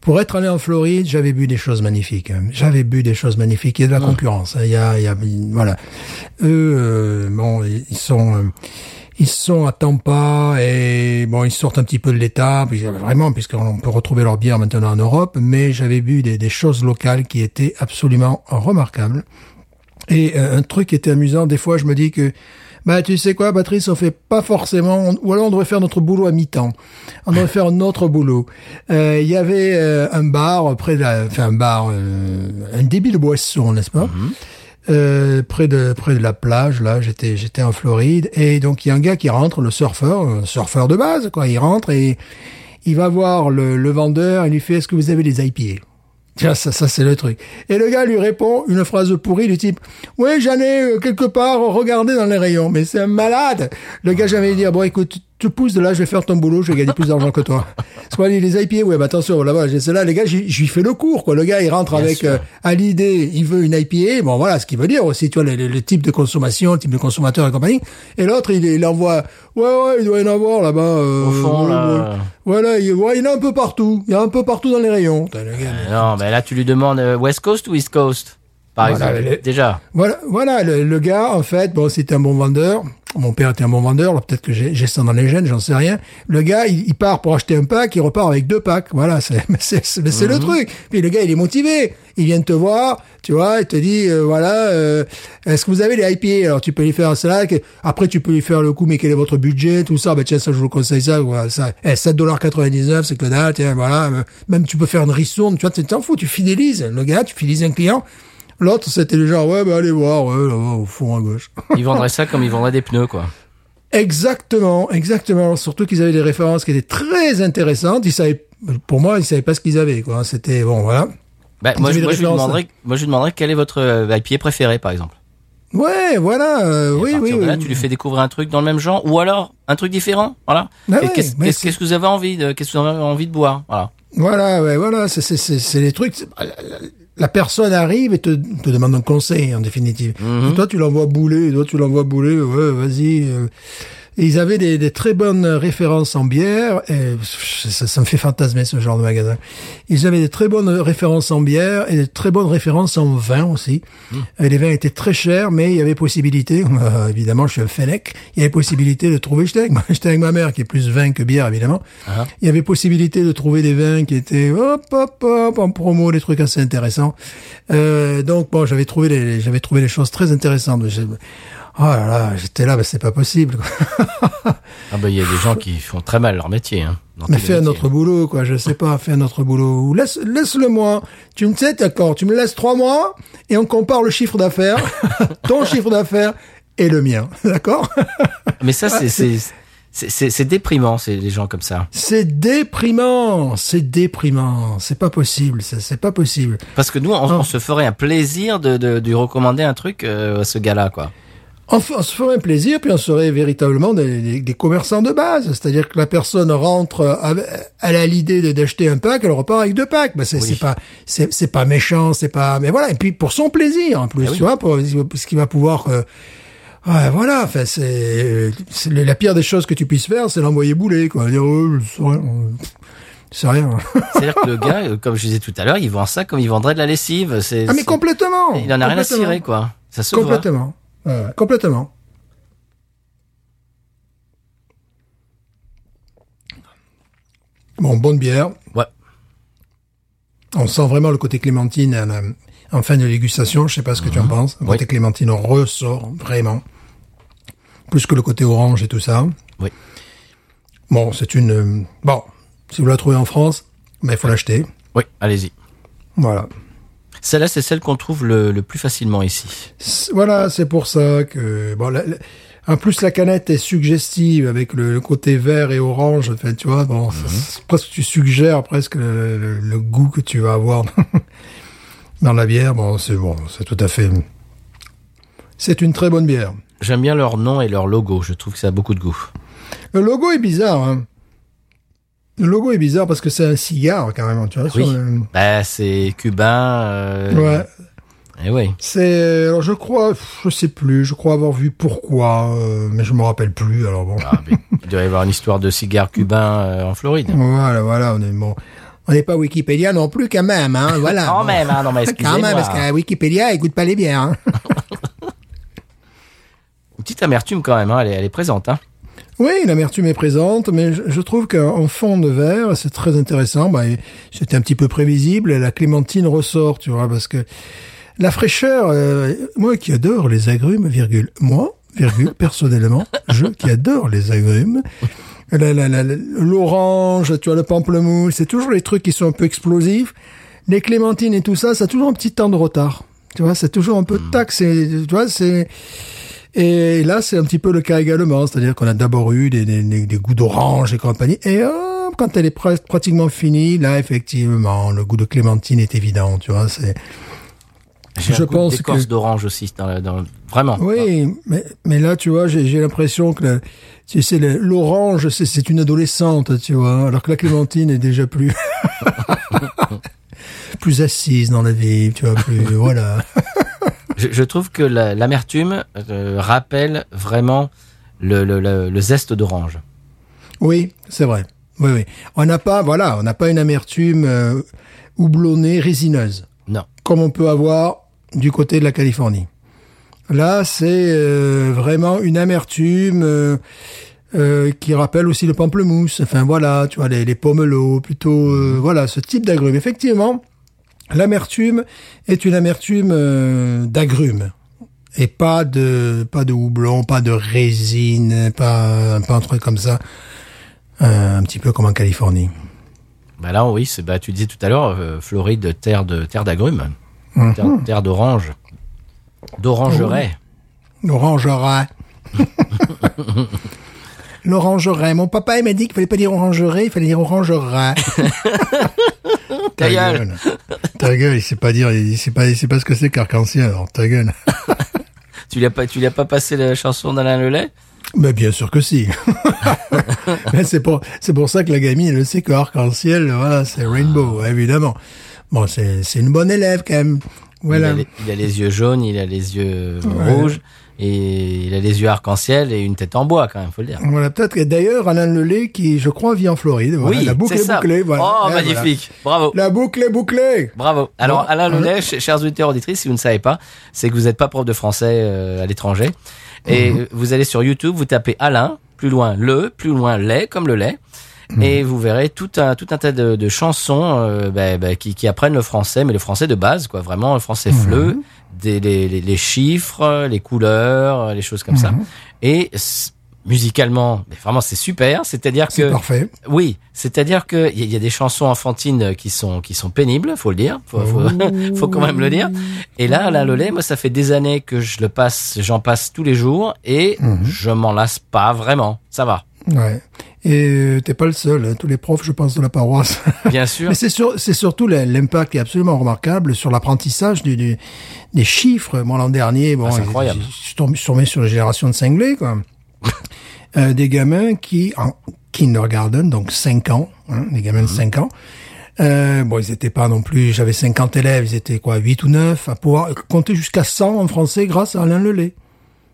Pour être allé en Floride, j'avais bu des choses magnifiques. J'avais bu des choses magnifiques. Il y a de la concurrence. hein. Il y a, il y a, voilà. Eux, euh, bon, ils sont, euh, ils sont à Tampa et bon, ils sortent un petit peu de l'État, euh, vraiment, puisqu'on peut retrouver leur bière maintenant en Europe. Mais j'avais bu des, choses locales qui étaient absolument remarquables. Et euh, un truc qui était amusant, des fois, je me dis que, bah, tu sais quoi, Patrice, on fait pas forcément, ou alors on devrait faire notre boulot à mi-temps. On devrait faire notre boulot. Euh, Il y avait euh, un bar près de la, enfin un bar, euh, un débit de boisson, n'est-ce pas? Euh, près de près de la plage là j'étais j'étais en Floride et donc il y a un gars qui rentre le surfeur un surfeur de base quoi il rentre et il va voir le, le vendeur il lui fait est-ce que vous avez des IPA Tiens, ça, ça c'est le truc. Et le gars lui répond une phrase pourrie du type « Oui, j'en ai euh, quelque part, regardez dans les rayons. » Mais c'est un malade. Le gars, j'allais dire « Bon, écoute, te pousse de là, je vais faire ton boulot, je vais gagner plus d'argent que toi. Parce que les IPA, ouais, bah attention, là-bas, j'ai celle-là, les gars, j'y fais le cours, quoi. Le gars, il rentre Bien avec, euh, à l'idée, il veut une IPA, bon, voilà, ce qu'il veut dire aussi, tu vois, le, le- le type de consommation, le type de consommateur et compagnie. Et l'autre, il, il envoie, ouais, ouais, il doit y en avoir là-bas, euh, Au fond, là. Voilà, il, ouais, il y en a un peu partout. Il y en a un peu partout dans les rayons. Putain, le gars, mais- Non, mais là, tu lui demandes euh, West Coast ou East Coast, par Voilà, exemple. les- Déjà. Voilà, voilà le, le gars, en fait, bon, c'était un bon vendeur. Mon père était un bon vendeur, alors peut-être que j'ai ça dans les gènes, j'en sais rien. Le gars, il, il part pour acheter un pack, il repart avec deux packs. Voilà, c'est c'est le truc. Puis le gars, il est motivé. Il vient te voir, tu vois, il te dit, euh, voilà, euh, est-ce que vous avez les IPA Alors tu peux lui faire cela. Après, tu peux lui faire le coup, mais quel est votre budget, tout ça? Ben tiens, ça, je vous conseille ça. Voilà, ça. Eh, 7,99$, c'est que dalle, tiens, voilà. Même tu peux faire une ristourne, tu vois, tu t'en fous, tu fidélises. Le gars, tu fidélises un client. L'autre, c'était le genre, ouais, bah, allez voir, ouais, là-bas, au fond à gauche. Ils vendraient ça comme ils vendraient des pneus, quoi. Exactement, exactement. Surtout qu'ils avaient des références qui étaient très intéressantes. Ils savaient, pour moi, ils savaient pas ce qu'ils avaient, quoi. C'était, bon, voilà. Bah, moi, je, moi, demanderais, moi, je lui demanderais quel est votre euh, IPA préféré, par exemple. Ouais, voilà, euh, oui, oui, de là, oui. tu lui fais découvrir un truc dans le même genre, ou alors un truc différent, voilà. Ah ouais, qu'est-ce, que vous avez envie de, qu'est-ce que vous avez envie de boire, voilà. Voilà, ouais, voilà, c'est, c'est, c'est, c'est les trucs. La, personne arrive et te, te demande un conseil, en définitive. Mhm. Et toi, tu l'envoies bouler, toi, tu l'envoies bouler, ouais, vas-y. euh. Et ils avaient des, des très bonnes références en bière, et ça, ça me fait fantasmer ce genre de magasin. Ils avaient des très bonnes références en bière et des très bonnes références en vin aussi. Et les vins étaient très chers, mais il y avait possibilité, euh, évidemment, je suis un Fennec, il y avait possibilité de trouver, j'étais avec, j'étais avec ma mère qui est plus vin que bière, évidemment. Ah. Il y avait possibilité de trouver des vins qui étaient hop hop hop en promo, des trucs assez intéressants. Euh, donc bon, j'avais trouvé les, j'avais trouvé les choses très intéressantes. Oh là là, j'étais là, mais c'est pas possible. Ah bah, il y a des gens qui font très mal leur métier, hein. dans Mais fais un autre boulot, quoi. Je sais pas, fais un autre boulot. Ou laisse, laisse-le moi. Tu me sais, d'accord. Tu me laisses trois mois et on compare le chiffre d'affaires, ton chiffre d'affaires et le mien, d'accord? Mais ça, c'est, c'est, c'est, c'est, déprimant, c'est les gens comme ça. C'est déprimant, c'est déprimant. C'est pas possible, c'est c'est pas possible. Parce que nous, on, on se ferait un plaisir de, de, de lui recommander un truc euh, à ce gars-là, quoi. On, f- on se ferait un plaisir, puis on serait véritablement des, des- des commerçants de base. C'est-à-dire que la personne rentre, avec- elle a l'idée d'acheter un pack, elle repart avec deux packs. Ben c'est Oui. c'est pas, c'est c'est pas méchant, c'est pas, mais voilà. Et puis pour son plaisir en plus, Ah oui. tu vois, pour ce qui va pouvoir. euh, ouais, voilà. Enfin, c'est c'est la pire des choses que tu puisses faire, c'est l'envoyer bouler, quoi. Dire, oh, rien. euh, C'est rien. C'est-à-dire que le gars, euh, comme je disais tout à l'heure, il vend ça comme il vendrait de la lessive. C'est, Ah, mais c'est- complètement. Il en a rien à cirer, quoi. Ça se voit. Complètement. Complètement. Bon, bonne bière. Ouais. On sent vraiment le côté clémentine en fin de dégustation. Je sais pas ce que tu en penses. Le Mhm. Oui. côté clémentine ressort vraiment. Plus que le côté orange et tout ça. Oui. Bon, c'est une... euh, Bon, si vous la trouvez en France, ben, il faut l'acheter. Oui, allez-y. Voilà. Celle-là, c'est celle qu'on trouve le, le plus facilement ici. Voilà, c'est pour ça que bon. la- la- en plus, la canette est suggestive avec le, le côté vert et orange. Enfin, tu vois, bon, c'est presque tu suggères presque le goût que tu vas avoir dans la bière. Bon, c'est bon, c'est tout à fait. C'est une très bonne bière. J'aime bien leur nom et leur logo. Je trouve que ça a beaucoup de goût. Le logo est bizarre. Hein. Le logo est bizarre parce que c'est un cigare carrément. Tu vois. Oui. le- Bah, c'est cubain. Euh... Ouais. Eh oui. C'est alors je crois, je sais plus, je crois avoir vu pourquoi, euh, mais je me rappelle plus. Alors bon. Ah, il doit y avoir une histoire de cigare cubain euh, en Floride. Voilà, voilà, on est bon. On n'est pas Wikipédia non plus quand même, hein. Voilà. Quand Bon. même, hein, non mais Quand excusez-moi. même, parce que Wikipédia écoute pas les bières. Hein. Une petite amertume quand même, hein, elle, est, elle est présente. Hein. Oui, l'amertume est présente, mais je, trouve qu'en fond de verre, c'est très intéressant. Bah, c'était un petit peu prévisible. La clémentine ressort, tu vois, parce que la fraîcheur. euh, moi qui adore les agrumes, virgule, moi, virgule, personnellement, je qui adore les agrumes. L'orange, tu vois, le pamplemousse, c'est toujours les trucs qui sont un peu explosifs. Les clémentines et tout ça, ça a toujours un petit temps de retard. Tu vois, c'est toujours un peu tac, c'est, tu vois, c'est, et là, c'est un petit peu le cas également, c'est-à-dire qu'on a d'abord eu des, des, des- des goûts d'orange et compagnie, et hop, quand elle est pratiquement finie, là, effectivement, le goût de clémentine est évident, tu vois, c'est... Je pense d'écorce que- d'orange aussi, dans, la- dans- vraiment. Oui, mais, mais là, tu vois, j'ai l'impression que le- tu sais, l'orange, c'est- c'est une adolescente, tu vois, alors que la clémentine est déjà plus plus assise dans la vie, tu vois, plus voilà. Je, je trouve que la- l'amertume euh, rappelle vraiment le, le, le, le zeste d'orange. Oui, c'est vrai. Oui, oui. On n'a pas, voilà, on n'a pas une amertume euh, houblonnée, résineuse, Non. comme on peut avoir du côté de la Californie. Là, c'est euh, vraiment une amertume euh, qui rappelle aussi le pamplemousse. Enfin, voilà, tu vois, les, les pomelos, plutôt, voilà, ce type d'agrumes. Effectivement, l'amertume est une amertume euh, d'agrumes et pas de pas de houblon, pas de résine, pas, pas un truc comme ça. Euh, un petit peu comme en Californie. Bah là, oui, c'est, bah, tu disais tout à l'heure, euh, Floride, terre de terre d'agrumes, Mhm. terre, terre d'orange, d'orangerais. L'orangerie. L'orangerie. Mon papa, il m'a dit qu'il fallait pas dire orangerie, il fallait dire orangerie. Ta gueule. Ta gueule, il sait pas dire, il sait pas, il sait pas ce que c'est qu'arc-en-ciel, alors ta gueule. Tu lui as pas, tu lui as pas passé la chanson d'Alain Lelay? Mais bien sûr que si. Mais c'est pour, c'est pour ça que la gamine, elle sait que arc-en-ciel, voilà, c'est rainbow, évidemment. Bon, c'est, c'est une bonne élève, quand même. Voilà. il, a les, il a les yeux jaunes, il a les yeux rouges, et il a les yeux arc-en-ciel et une tête en bois, quand même, faut le dire. Voilà, peut-être que d'ailleurs, Alain Lelay, qui, je crois, vit en Floride. Voilà, oui, la boucle est ça. bouclée, voilà. Oh, magnifique. Bravo. La boucle est bouclée. Bravo. Alors, Bon, Alain. Lelay, ch- chers auditeurs auditrices, si vous ne savez pas, c'est que vous n'êtes pas prof de français euh, à l'étranger. Et Mhm. vous allez sur YouTube, vous tapez Alain, plus loin le, plus loin lait, comme le lait. Mhm. Et vous verrez tout un tout un tas de, de chansons euh, bah, bah, qui, qui apprennent le français, mais le français de base, quoi, vraiment le français Mhm. fleu, des, les, les, les chiffres, les couleurs, les choses comme ça. Mhm. Et musicalement, mais vraiment c'est super. C'est-à-dire C'est que parfait. oui, c'est-à-dire que il y, a- il y a des chansons enfantines qui sont qui sont pénibles, faut le dire, faut, faut, faut quand même le dire. Et là, Alain Lelay, moi, ça fait des années que je le passe, j'en passe tous les jours et je m'en lasse pas vraiment. Ça va, Ouais. Et euh, t'es pas le seul. hein. Tous les profs, je pense, de la paroisse. bien sûr. Mais c'est sur, c'est surtout l'impact qui est absolument remarquable sur l'apprentissage du, du- des chiffres. Moi, l'an dernier, bon, Ah, c'est incroyable. je suis tombé, tombé sur la génération de cinglés, quoi. Euh, des gamins qui, en kindergarten, donc 5 ans, hein, des gamins de 5 ans, euh, bon, ils étaient pas non plus, j'avais 50 élèves, ils étaient quoi, 8 ou 9, à pouvoir compter jusqu'à 100 en français grâce à Alain Lelay.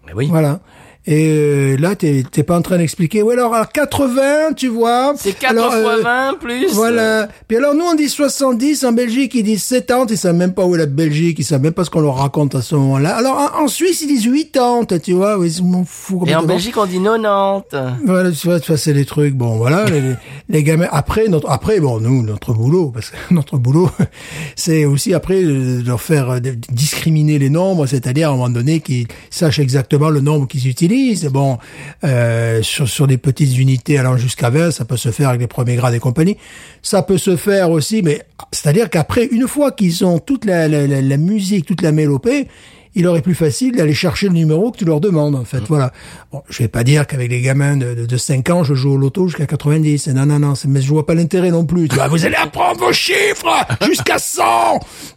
Mais oui. Voilà. Et euh, là, t'es pas en train d'expliquer. Ouais, alors à 80, tu vois. C'est 4 Alors, fois euh, 20 plus. Voilà. Puis alors, nous, on dit 70. En Belgique, ils disent 70. Ils savent même pas où est la Belgique. Ils savent même pas ce qu'on leur raconte à ce moment-là. Alors, en, en Suisse, ils disent 80. Tu vois, je m'en fous. Et en. Belgique, on dit 90. Voilà, tu vois, tu vois, c'est les trucs. Bon, voilà, les, les- gamins. Après, notre, après, bon, nous, notre boulot, parce que notre boulot, c'est aussi après de leur faire euh, discriminer les nombres, c'est-à-dire à un moment donné qu'ils sachent exactement le nombre qu'ils utilisent. Bon, euh, sur, sur des petites unités allant jusqu'à 20, ça peut se faire avec les premiers grades et compagnie. Ça peut se faire aussi, mais c'est-à-dire qu'après, une fois qu'ils ont toute la, la, la, la musique, toute la mélopée, il leur est plus facile d'aller chercher le numéro que tu leur demandes, en fait. Voilà. Bon, je vais pas dire qu'avec les gamins de, de, de 5 ans, je joue au loto jusqu'à 90. Non, non, non, mais je vois pas l'intérêt non plus. Tu vois, vous allez apprendre vos chiffres jusqu'à 100!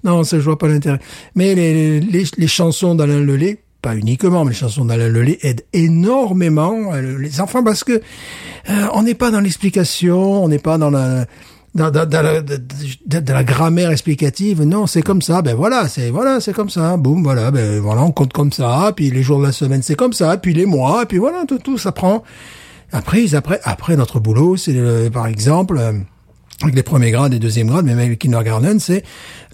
Non, ça, je vois pas l'intérêt. Mais les, les, les chansons d'Alain Lelay, pas uniquement, mais les chansons d'Alain Lelay aident énormément euh, les enfants parce que euh, on n'est pas dans l'explication, on n'est pas dans la dans, dans, dans la, de la grammaire explicative. Non, c'est comme ça. Ben voilà, c'est voilà, c'est comme ça. Boum, voilà. Ben voilà, on compte comme ça. Puis les jours de la semaine, c'est comme ça. Puis les mois. Puis voilà, tout, tout, ça prend. Après, après, après notre boulot, c'est euh, par exemple. Avec les premiers grades et deuxième grades, mais même avec le kindergarten, c'est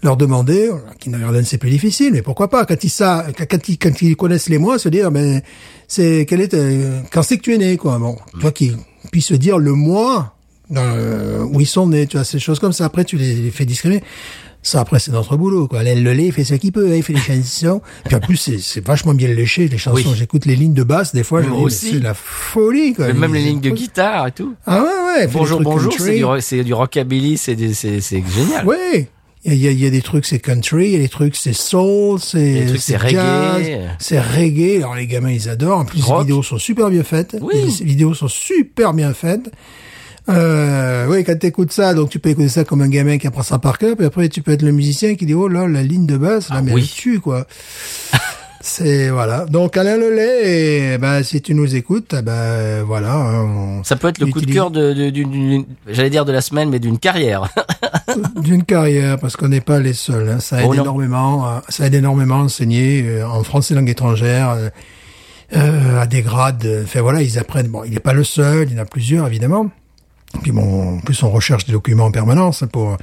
leur demander, kindergarten c'est plus difficile, mais pourquoi pas, quand ils savent, quand ils, quand ils connaissent les mois, se dire, ben, c'est, quel est, euh, quand c'est que tu es né, quoi, bon, tu vois, qu'ils puissent se dire le mois, euh, où ils sont nés, tu vois, ces choses comme ça, après tu les, les fais discriminer. Ça, après, c'est notre boulot, quoi. Alain Lelay, il fait ce qu'il peut, il fait les chansons. Puis en plus, c'est, vachement bien léché, les chansons. Oui. J'écoute les lignes de basse, des fois, je me dis, c'est la folie, quoi. Même les lignes de guitare et tout. Ah ouais, ouais. Bonjour, bonjour, c'est du, rockabilly, c'est génial. Oui. Il y, a, il y des trucs, c'est country, il y a des trucs, c'est soul, c'est reggae. c'est reggae. Alors les gamins, ils adorent. En plus, Rock. les vidéos sont super bien faites. Oui. Les vidéos sont super bien faites. Euh, oui, quand t'écoutes ça, donc tu peux écouter ça comme un gamin qui apprend ça par cœur, puis après tu peux être le musicien qui dit oh là la ligne de basse, là, Ah mais oui. elle tue quoi. C'est voilà. Donc Alain Lelay, et, ben si tu nous écoutes, eh ben voilà. hein, on- Ça peut être le coup de cœur de, de- d'une, j'allais dire de la semaine, mais d'une carrière. d'une carrière parce qu'on n'est pas les seuls. hein. Ça aide Oh énormément. Ça aide énormément enseigner euh, en français langue étrangère. euh, euh, à des grades, enfin voilà, ils apprennent. Bon, il n'est pas le seul, il y en a plusieurs évidemment. Puis bon, en plus on recherche des documents en permanence pour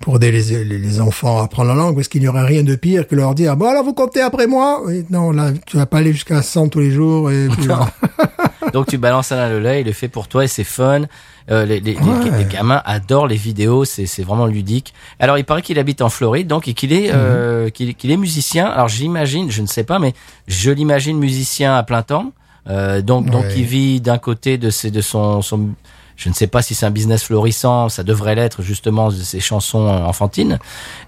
pour aider les, les, les enfants à apprendre la langue, parce qu'il n'y aurait rien de pire que leur dire bon alors vous comptez après moi? Non, là tu vas pas aller jusqu'à 100 tous les jours. Et puis. Donc tu balances Alain Lelay, il le fait pour toi et c'est fun. Euh, les, les, les- Ouais. les gamins adorent les vidéos, c'est, c'est vraiment ludique. Alors il paraît qu'il habite en Floride, donc et qu'il est euh, qu'il, qu'il est musicien. Alors j'imagine, je ne sais pas, mais je l'imagine musicien à plein temps. Euh, donc donc il vit d'un côté de ses de son son je ne sais pas si c'est un business florissant, ça devrait l'être justement ses chansons euh, enfantines.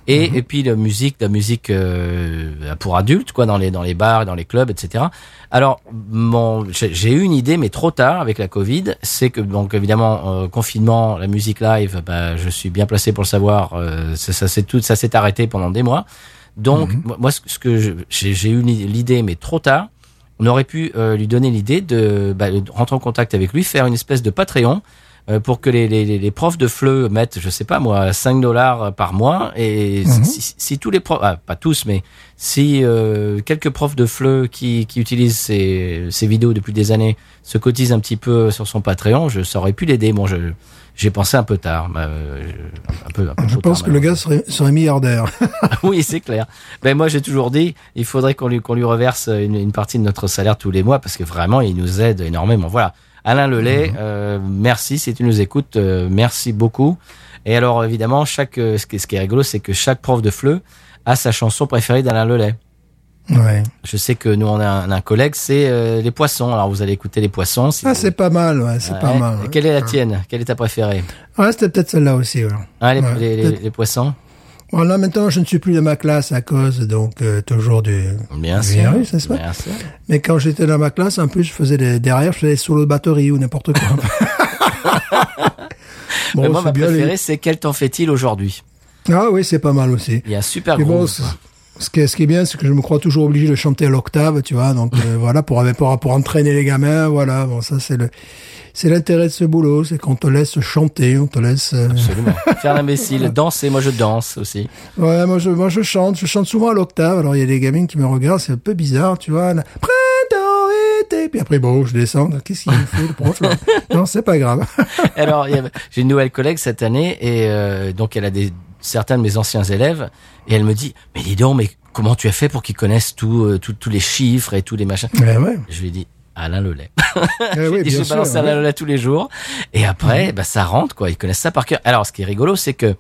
Et, et puis la musique, la musique euh, pour adultes, quoi, dans les dans les bars, dans les clubs, etc. Alors, mon, j'ai eu une idée, mais trop tard avec la Covid. C'est que donc évidemment euh, confinement, la musique live, bah, je suis bien placé pour le savoir. euh, ça, ça s'est tout, ça s'est arrêté pendant des mois. Donc moi- moi, ce, que j'ai eu l'idée, mais trop tard. On aurait pu euh, lui donner l'idée de, bah, de rentrer en contact avec lui, faire une espèce de Patreon euh, pour que les, les, les- profs de FLE mettent, je sais pas moi, 5 dollars par mois. Et Mhm. si, si tous les profs, ah, pas tous, mais si euh, quelques profs de FLE qui, qui utilisent ces, ces vidéos depuis des années se cotisent un petit peu sur son Patreon, je, ça aurait pu l'aider. Bon, je j'ai pensé un peu tard, euh, un peu, un peu je pense tard, que le gars serait, serait milliardaire. oui, c'est clair. Ben moi, j'ai toujours dit, il faudrait qu'on lui qu'on lui reverse une, une partie de notre salaire tous les mois parce que vraiment, il nous aide énormément. Voilà. Alain Lelay, euh, merci si tu nous écoutes, euh, merci beaucoup. Et alors, évidemment, chaque euh, ce qui, est- ce qui est rigolo, c'est que chaque prof de FLE a sa chanson préférée d'Alain Lelay. Ouais. Je sais que nous, on a un, un collègue, c'est euh, les poissons. Alors, vous allez écouter les poissons. si Ah, vous- c'est pas mal, ouais, c'est pas mal. Et. Quelle est la tienne? Quelle est ta préférée? Ouais, c'était peut-être celle-là aussi. Ouais. Ah, les, les- les- les poissons? Maintenant, je ne suis plus de ma classe à cause donc euh, toujours du. Bien du sûr. virus, n'est-ce pas? Bien sûr. Mais quand j'étais dans ma classe, en plus, je faisais des, derrière, je faisais des solos de batterie ou n'importe quoi. Mais bon, moi, ma les- préférée, c'est Quel temps fait-il aujourd'hui? Ah oui, c'est pas mal aussi. Il y a un super Mais bon, ce qui est, ce qui est bien, c'est que je me crois toujours obligé de chanter à l'octave, tu vois. Donc euh, voilà, pour, pour pour entraîner les gamins, voilà. Bon, ça c'est le c'est l'intérêt de ce boulot, c'est qu'on te laisse chanter, on te laisse. euh, Absolument. Faire l'imbécile, danser, moi je danse aussi. Ouais, moi je, moi je chante, je chante souvent à l'octave. Alors il y a des gamines qui me regardent, c'est un peu bizarre, tu vois. là, été. Puis après, bon, je descends. Qu'est-ce qu'il me fait, le prof là Non, c'est pas grave. Alors, j'ai une nouvelle collègue cette année et euh, donc elle a des certains de mes anciens élèves et elle me dit mais dis donc mais comment tu as fait pour qu'ils connaissent tout, euh, tout- tous les chiffres et tous les machins? Ouais, ouais. Je lui ai dit Alain Lelay. Eh oui, je sûr. balance Alain ouais. Lelay tous les jours et après bah ça rentre quoi ils connaissent ça par cœur. Alors ce qui est rigolo c'est que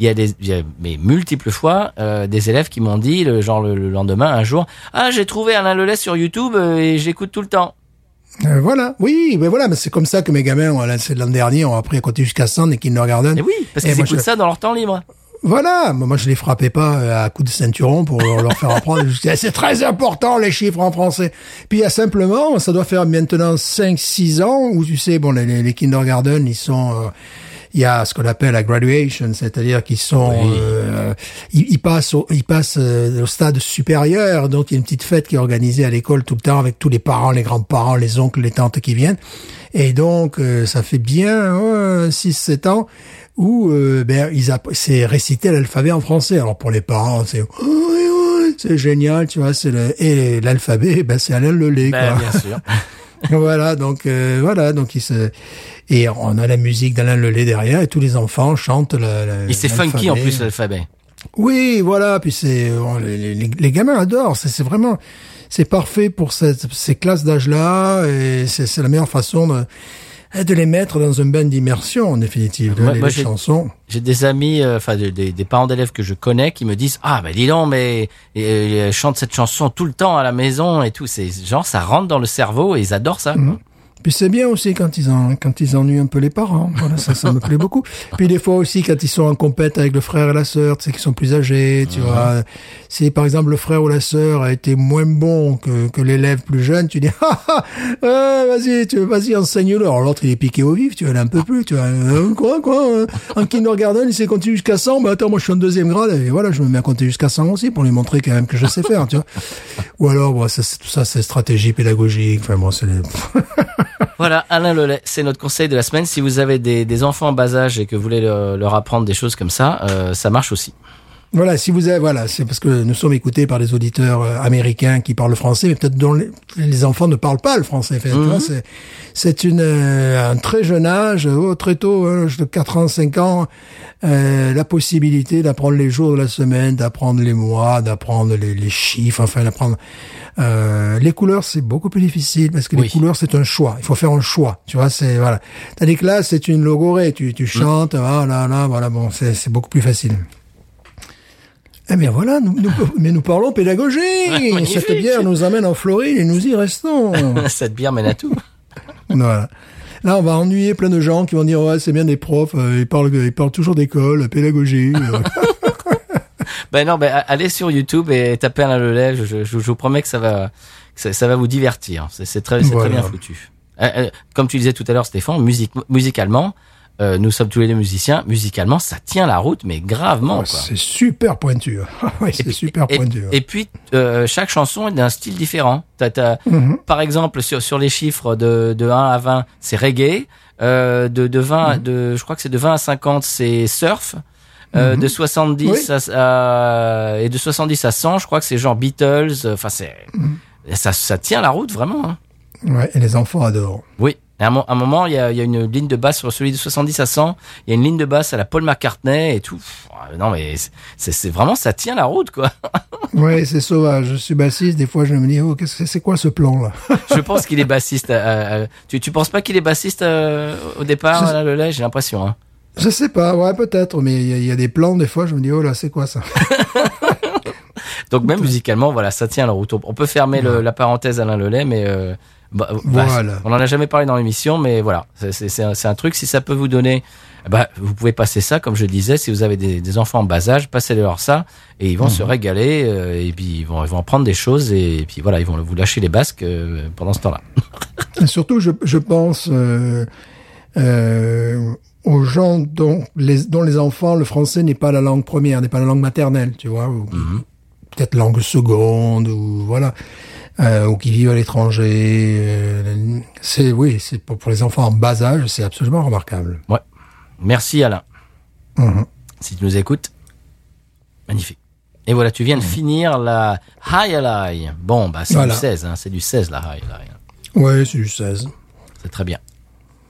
il y a des il y a, mais multiples fois euh, des élèves qui m'ont dit le genre le, le lendemain un jour ah j'ai trouvé Alain Lelay sur YouTube euh, et j'écoute tout le temps. Euh, voilà. Oui, mais voilà, mais c'est comme ça que mes gamins, l'an dernier, ont appris à compter jusqu'à 100 et qu'ils nous regardent. Et oui parce qu'ils écoutent je- ça dans leur temps libre. Voilà, moi je les frappais pas euh, à coups de ceinturon pour leur faire apprendre. C'est très important les chiffres en français. Puis il y a simplement, ça doit faire maintenant 5 6 ans où tu sais bon les, les, kindergarten, ils sont euh, il y a ce qu'on appelle la graduation, c'est-à-dire qu'ils sont Oui. euh, ils, ils passent au, ils passent euh, au stade supérieur, donc il y a une petite fête qui est organisée à l'école tout le temps avec tous les parents, les grands-parents, les oncles, les tantes qui viennent. Et donc euh, ça fait bien 6 7 ans où euh, ben ils c'est réciter l'alphabet en français. Alors pour les parents, c'est oh, c'est génial, tu vois, c'est le et l'alphabet ben c'est Alain Lelay Ben, quoi. bien sûr. voilà, donc euh, voilà, donc il se et on a la musique d'Alain Lelay derrière et tous les enfants chantent la, la- Et c'est funky en plus l'alphabet. Oui, voilà, puis c'est bon, les, les, les gamins adorent, c'est c'est vraiment c'est parfait pour cette, ces classes d'âge-là et c'est c'est la meilleure façon de de les mettre dans un bain d'immersion en définitive, Moi- les, moi, les j'ai- chansons. J'ai des amis, euh, enfin des, des- des parents d'élèves que je connais qui me disent ah ben dis donc mais euh, ils chantent cette chanson tout le temps à la maison et tout. C'est genre ça rentre dans le cerveau et ils adorent ça. quoi. Puis c'est bien aussi quand ils en, quand ils ennuient un peu les parents. Voilà, ça, ça me plaît beaucoup. Puis des fois aussi quand ils sont en compète avec le frère et la sœur, tu sais, qui sont plus âgés, tu vois. Si par exemple le frère ou la sœur a été moins bon que, que l'élève plus jeune, tu dis, ah, ah, euh, vas-y, tu, vas-y, enseigne-le. Alors l'autre, il est piqué au vif, tu vois, il en peut plus, tu vois. Euh, quoi, quoi, euh, en kindergarten, il sait compter jusqu'à 100, bah attends, moi je suis en deuxième grade, et voilà, je me mets à compter jusqu'à 100 aussi pour lui montrer quand même que je sais faire, tu vois. Ou alors, bon, ça, c'est- tout ça, c'est stratégie pédagogique, enfin bon, c'est. Voilà, Alain Lelay, c'est notre conseil de la semaine. Si vous avez des, enfants en bas âge et que vous voulez leur, leur apprendre des choses comme ça, euh, ça marche aussi. Voilà, si vous avez, voilà, c'est parce que nous sommes écoutés par des auditeurs euh, américains qui parlent le français, mais peut-être dont les, les enfants ne parlent pas le français. Vois, c'est, c'est une, euh, un très jeune âge, oh, très tôt, hein, de 4 ans, 5 ans, euh, la possibilité d'apprendre les jours de la semaine, d'apprendre les mois, d'apprendre les, les chiffres, enfin d'apprendre euh, les couleurs, c'est beaucoup plus difficile parce que Oui. les couleurs, c'est un choix. Il faut faire un choix. Tu vois, c'est voilà. Tandis que là, c'est une logorée. Tu, tu chantes, voilà, là, voilà. Bon, c'est, c'est beaucoup plus facile. Eh bien voilà, nous, nous- mais nous parlons pédagogie. Cette bière nous amène en Floride et nous y restons. Cette bière mène à tout. voilà. Là, on va ennuyer plein de gens qui vont dire ouais, c'est bien des profs, euh, ils parlent, ils parlent toujours d'école, pédagogie. euh. Ben non, ben allez sur YouTube et tapez Alain Lelay. Je, je, je vous promets que ça va, que ça, ça va vous divertir. C'est très, Voilà. très bien foutu. Euh, comme tu disais tout à l'heure, Stéphane, musique, musicalement, euh, nous sommes tous les deux musiciens. Musicalement, ça tient la route, mais gravement. Quoi. c'est super pointu. ouais, c'est super et, pointu. ouais. et puis, euh, chaque chanson est d'un style différent. T'as, t'as- Mhm. Par exemple, sur, sur les chiffres de, de 1 à 20, c'est reggae. Euh, de, de 20, Mhm. de, je crois que c'est de 20 à 50, c'est surf. Euh, de 70 Mhm. Oui. à, à- et de 70 à 100, je crois que c'est genre Beatles. Enfin, c'est Mhm. ça, ça tient la route vraiment. Hein. Ouais, et les enfants adorent. Oui. À un, mo- un moment, il y a, il y a une ligne de basse sur celui de 70 à 100. Il y a une ligne de basse à la Paul McCartney et tout. Non, mais c'est- vraiment ça tient la route, quoi. Ouais, c'est sauvage. Je suis bassiste. Des fois, je me dis, oh, c'est quoi ce plan là? Je pense qu'il est bassiste. à- à- tu, tu penses pas qu'il est bassiste euh, au départ, là, le lait? J'ai l'impression. Hein. Je sais pas. Ouais, peut-être. Mais il y, a- il y a des plans. Des fois, je me dis, oh là, c'est quoi ça? Donc même musicalement, voilà, ça tient la route. On on peut fermer le- la parenthèse Alain Lelay, mais euh, bah, bah, Voilà. on en a jamais parlé dans l'émission, mais voilà, c'est- un, truc. Si ça peut vous donner, bah, vous pouvez passer ça, comme je disais, si vous avez des, des enfants en bas âge, passez-leur ça et ils vont se régaler euh, et puis ils vont, ils vont apprendre des choses et, puis voilà, ils vont vous lâcher les basques euh, pendant ce temps-là. Surtout, je, je pense euh, aux gens dont les, dont les enfants, le français n'est pas la langue première, n'est pas la langue maternelle, tu vois, ou peut-être langue seconde, ou voilà, euh, ou qui vivent à l'étranger. euh, c'est oui, c'est pour, pour les enfants en bas âge, c'est absolument remarquable. Ouais. Merci Alain. Mhm. Si tu nous écoutes, magnifique. Et voilà, tu viens de finir la High Ally. Bon, bah c'est Voilà. du 16, hein, c'est du 16 la High Ally. Ouais, c'est du 16. C'est très bien.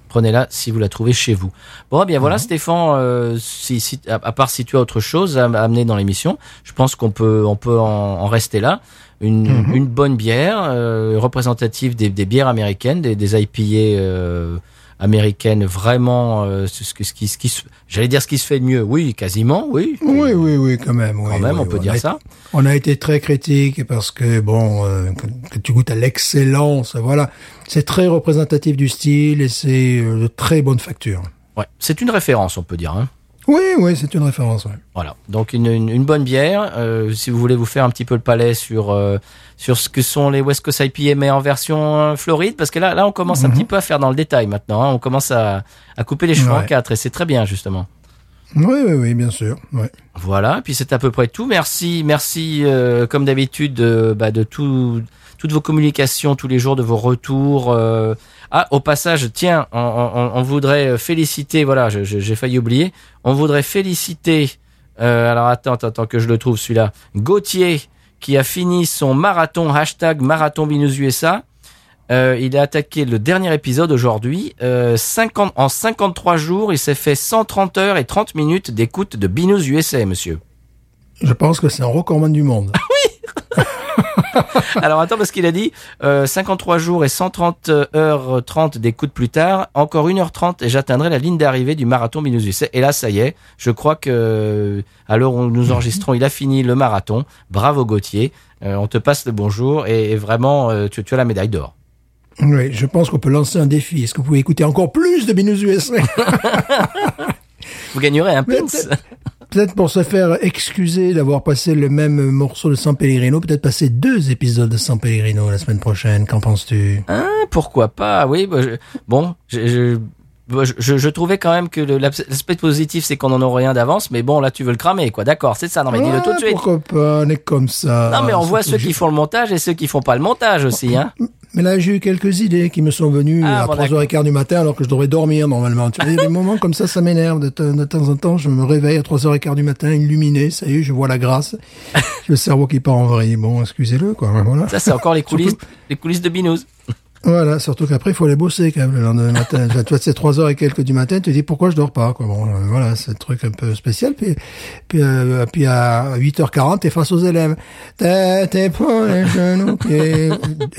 Prenez-la si vous la trouvez chez vous. Bon, eh bien voilà, Stéphane, euh, si, si, à, à part si tu as autre chose à, à amener dans l'émission, je pense qu'on peut, on peut en, en rester là. Une, une bonne bière euh, représentative des, des bières américaines, des, des IPA euh, américaines, vraiment, euh, ce, ce, qui- ce qui, j'allais dire ce qui se fait de mieux. Oui, quasiment, oui. Oui, oui, oui, quand même. oui, Quand même, oui, on peut dire ça. été- On a été très critique parce que bon, euh, que, tu goûtes à l'excellence, voilà, c'est très représentatif du style et c'est de très bonne facture. Ouais, c'est une référence, on peut dire. Hein. Oui, oui, c'est une référence. ouais. Voilà, donc une, une, une bonne bière. Euh, si vous voulez vous faire un petit peu le palais sur euh, sur ce que sont les West Coast IPA, mais en version euh, Floride, parce que là, là, on commence un petit peu à faire dans le détail maintenant. hein. On commence à, à couper les cheveux en quatre, et c'est très bien justement. Oui, oui, oui, bien sûr. Ouais. Voilà, puis c'est à peu près tout. Merci, merci euh, comme d'habitude de, bah, de tout, toutes vos communications tous les jours, de vos retours. euh. Ah, au passage, tiens, on, on- on voudrait féliciter. Voilà, j'ai failli oublier. On voudrait féliciter. euh, alors attends, attends, attends que je le trouve celui-là. Gauthier qui a fini son marathon hashtag marathon Binous USA. Euh, il a attaqué le dernier épisode aujourd'hui. Euh, 50, en 53 jours, il s'est fait 130 heures et 30 minutes d'écoute de Binous USA, monsieur. Je pense que c'est un recordman du monde. Alors attends, parce qu'il a dit euh, 53 jours et 130 heures 30 d'écoute plus tard, encore 1h30 et j'atteindrai la ligne d'arrivée du marathon Binous USA. Et là, ça y est, je crois que à l'heure où nous enregistrons, il a fini le marathon. Bravo Gauthier, Euh, on te passe le bonjour et, et vraiment, euh, tu, tu as la médaille d'or. Oui, je pense qu'on peut lancer un défi. Est-ce que vous pouvez écouter encore plus de Binous USA Vous gagnerez un pins. Peut-être- pour se faire excuser d'avoir passé le même morceau de San Pellegrino, peut-être passer deux épisodes de San Pellegrino la semaine prochaine. Qu'en penses-tu? Hein, pourquoi pas? Oui, bah, bon, je, je, je trouvais quand même que l'aspect positif, c'est qu'on en aurait rien d'avance, mais bon, là, tu veux le cramer, quoi. D'accord, c'est ça. Non, mais dis-le tout de suite. Pourquoi pas On est comme ça. Non, mais on voit ceux qui font le montage et ceux qui font pas le montage aussi, hein. Mais là, j'ai eu quelques idées qui me sont venues Ah, à bon, 3h15 du matin alors que je devrais dormir normalement. Tu vois, il y a des moments comme ça, ça m'énerve. De, te- de temps en temps, je me réveille à 3h15 du matin, illuminé, ça y est, je vois la grâce. Le cerveau qui part en vrille. Bon, excusez-le, quoi. Voilà. Ça, c'est encore les coulisses, les coulisses de Binous. Voilà, surtout qu'après, il faut aller bosser quand même le lendemain matin. tu vois, c'est 3h et quelques du matin, tu te dis pourquoi je dors pas, quoi. Bon, euh, voilà, c'est un truc un peu spécial. Puis, puis, euh, puis à 8h40, t'es face aux élèves. T'es, t'es pas les genoux qui... Et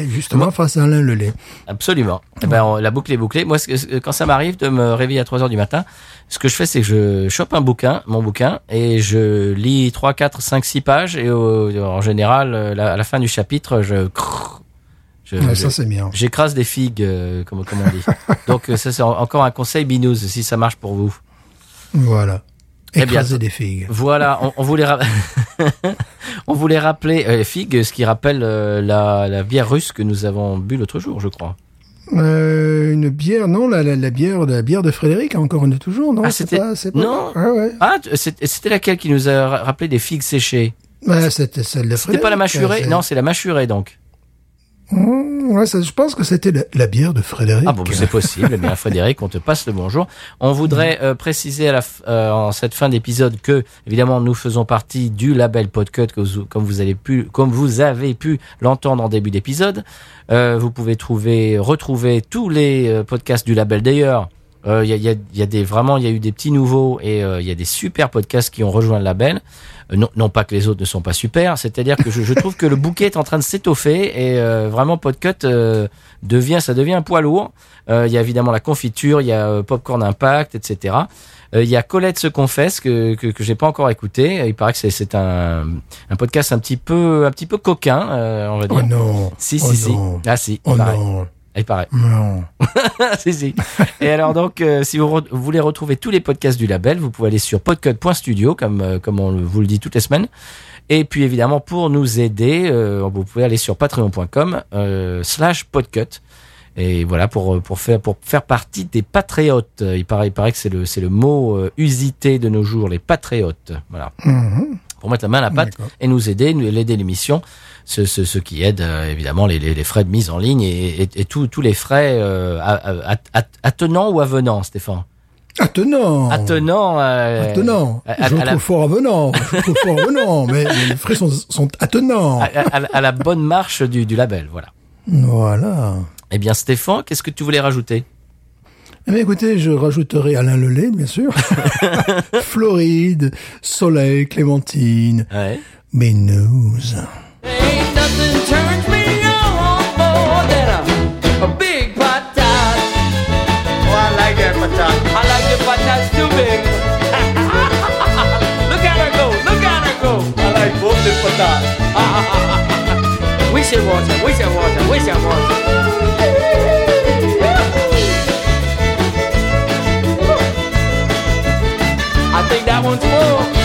Justement, face à Alain Lelay. Absolument. Eh ben, on- la boucle est bouclée. Moi, que- quand ça m'arrive de me réveiller à 3 heures du matin, ce que je fais, c'est que je chope un bouquin, mon bouquin, et je lis 3, 4, 5, 6 pages, et au- en général, euh, la- à la fin du chapitre, je... crrr, je- ça, c'est bien. J'écrase des figues, euh, comme, comme on dit. Donc, euh, ça, c'est en- encore un conseil binous, si ça marche pour vous. Voilà. Eh bien, Écraser des figues. Voilà, on, on voulait ra- on voulait rappeler euh, figues, ce qui rappelle euh, la, la bière russe que nous avons bu l'autre jour, je crois. Une bière, non, la, la, la bière, la bière de Frédéric, encore une de toujours, non Ah, c'était- non. Ah ouais. Ah, c'était laquelle qui nous a ra- rappelé des figues séchées? Ouais, c'était celle de C'était pas la Frédéric, mâchurée? Non, c'est la mâchurée donc. Mmh, ouais, ça, je pense que c'était la, la bière de Frédéric. Ah bon, c'est possible. Eh bien, Frédéric, on te passe le bonjour. On voudrait euh, préciser à la euh, en cette fin d'épisode que, évidemment, nous faisons partie du label Podcut, que vous- comme vous avez pu, comme vous avez pu l'entendre en début d'épisode. Euh, vous pouvez trouver, retrouver tous les euh, podcasts du label. D'ailleurs, euh, il y, a, il y, a, il y a des vraiment, il y a eu des petits nouveaux et il y a des super podcasts qui ont rejoint le label. Euh, non, non pas que les autres ne sont pas super, c'est-à-dire que je, je trouve que le bouquet est en train de s'étoffer et euh, vraiment Podcut euh, devient, ça devient un poids lourd. Euh, Il y a évidemment la confiture, il y a euh, Popcorn Impact, etc. Euh, Il y a Colette se confesse que que, que j'ai pas encore écouté. Il paraît que c'est c'est un un podcast un petit peu un petit peu coquin, euh, on va dire. Oh non. Si oh si si. Ah si. Oh non. Il paraît. Non. si, si. Et alors donc, euh, si vous, re- voulez retrouver tous les podcasts du label, vous pouvez aller sur podcut.studio, comme euh, comme on vous le dit toutes les semaines. Et puis évidemment, pour nous aider, euh, vous pouvez aller sur patreon.com slash podcut. Et voilà pour pour faire pour faire partie des patriotes. Il paraît il paraît que c'est le le mot usité de nos jours, les patriotes. Voilà. Mhm. Pour mettre la main à la pâte et nous aider, nous l'aider l'émission, ce, ce, ce qui aide euh, évidemment les, les, les frais de mise en ligne et, et, et tous les frais euh, attenants ou avenants, Stéphane? Attenant. Attenant. euh, Attenant. à- à- je le la- trouve fort avenant. Je trouve fort avenant. Mais, mais les frais sont, sont attenants. à la bonne marche du, du label, voilà. Voilà. Eh bien, Stéphane, qu'est-ce que tu voulais rajouter? Eh bien, écoutez, je rajouterai Alain Lelay, bien sûr. Floride, Soleil, Clémentine, ouais. Binous. Ain't nothing turns me on more than a, a big patat. Oh, I that one's more. Oh.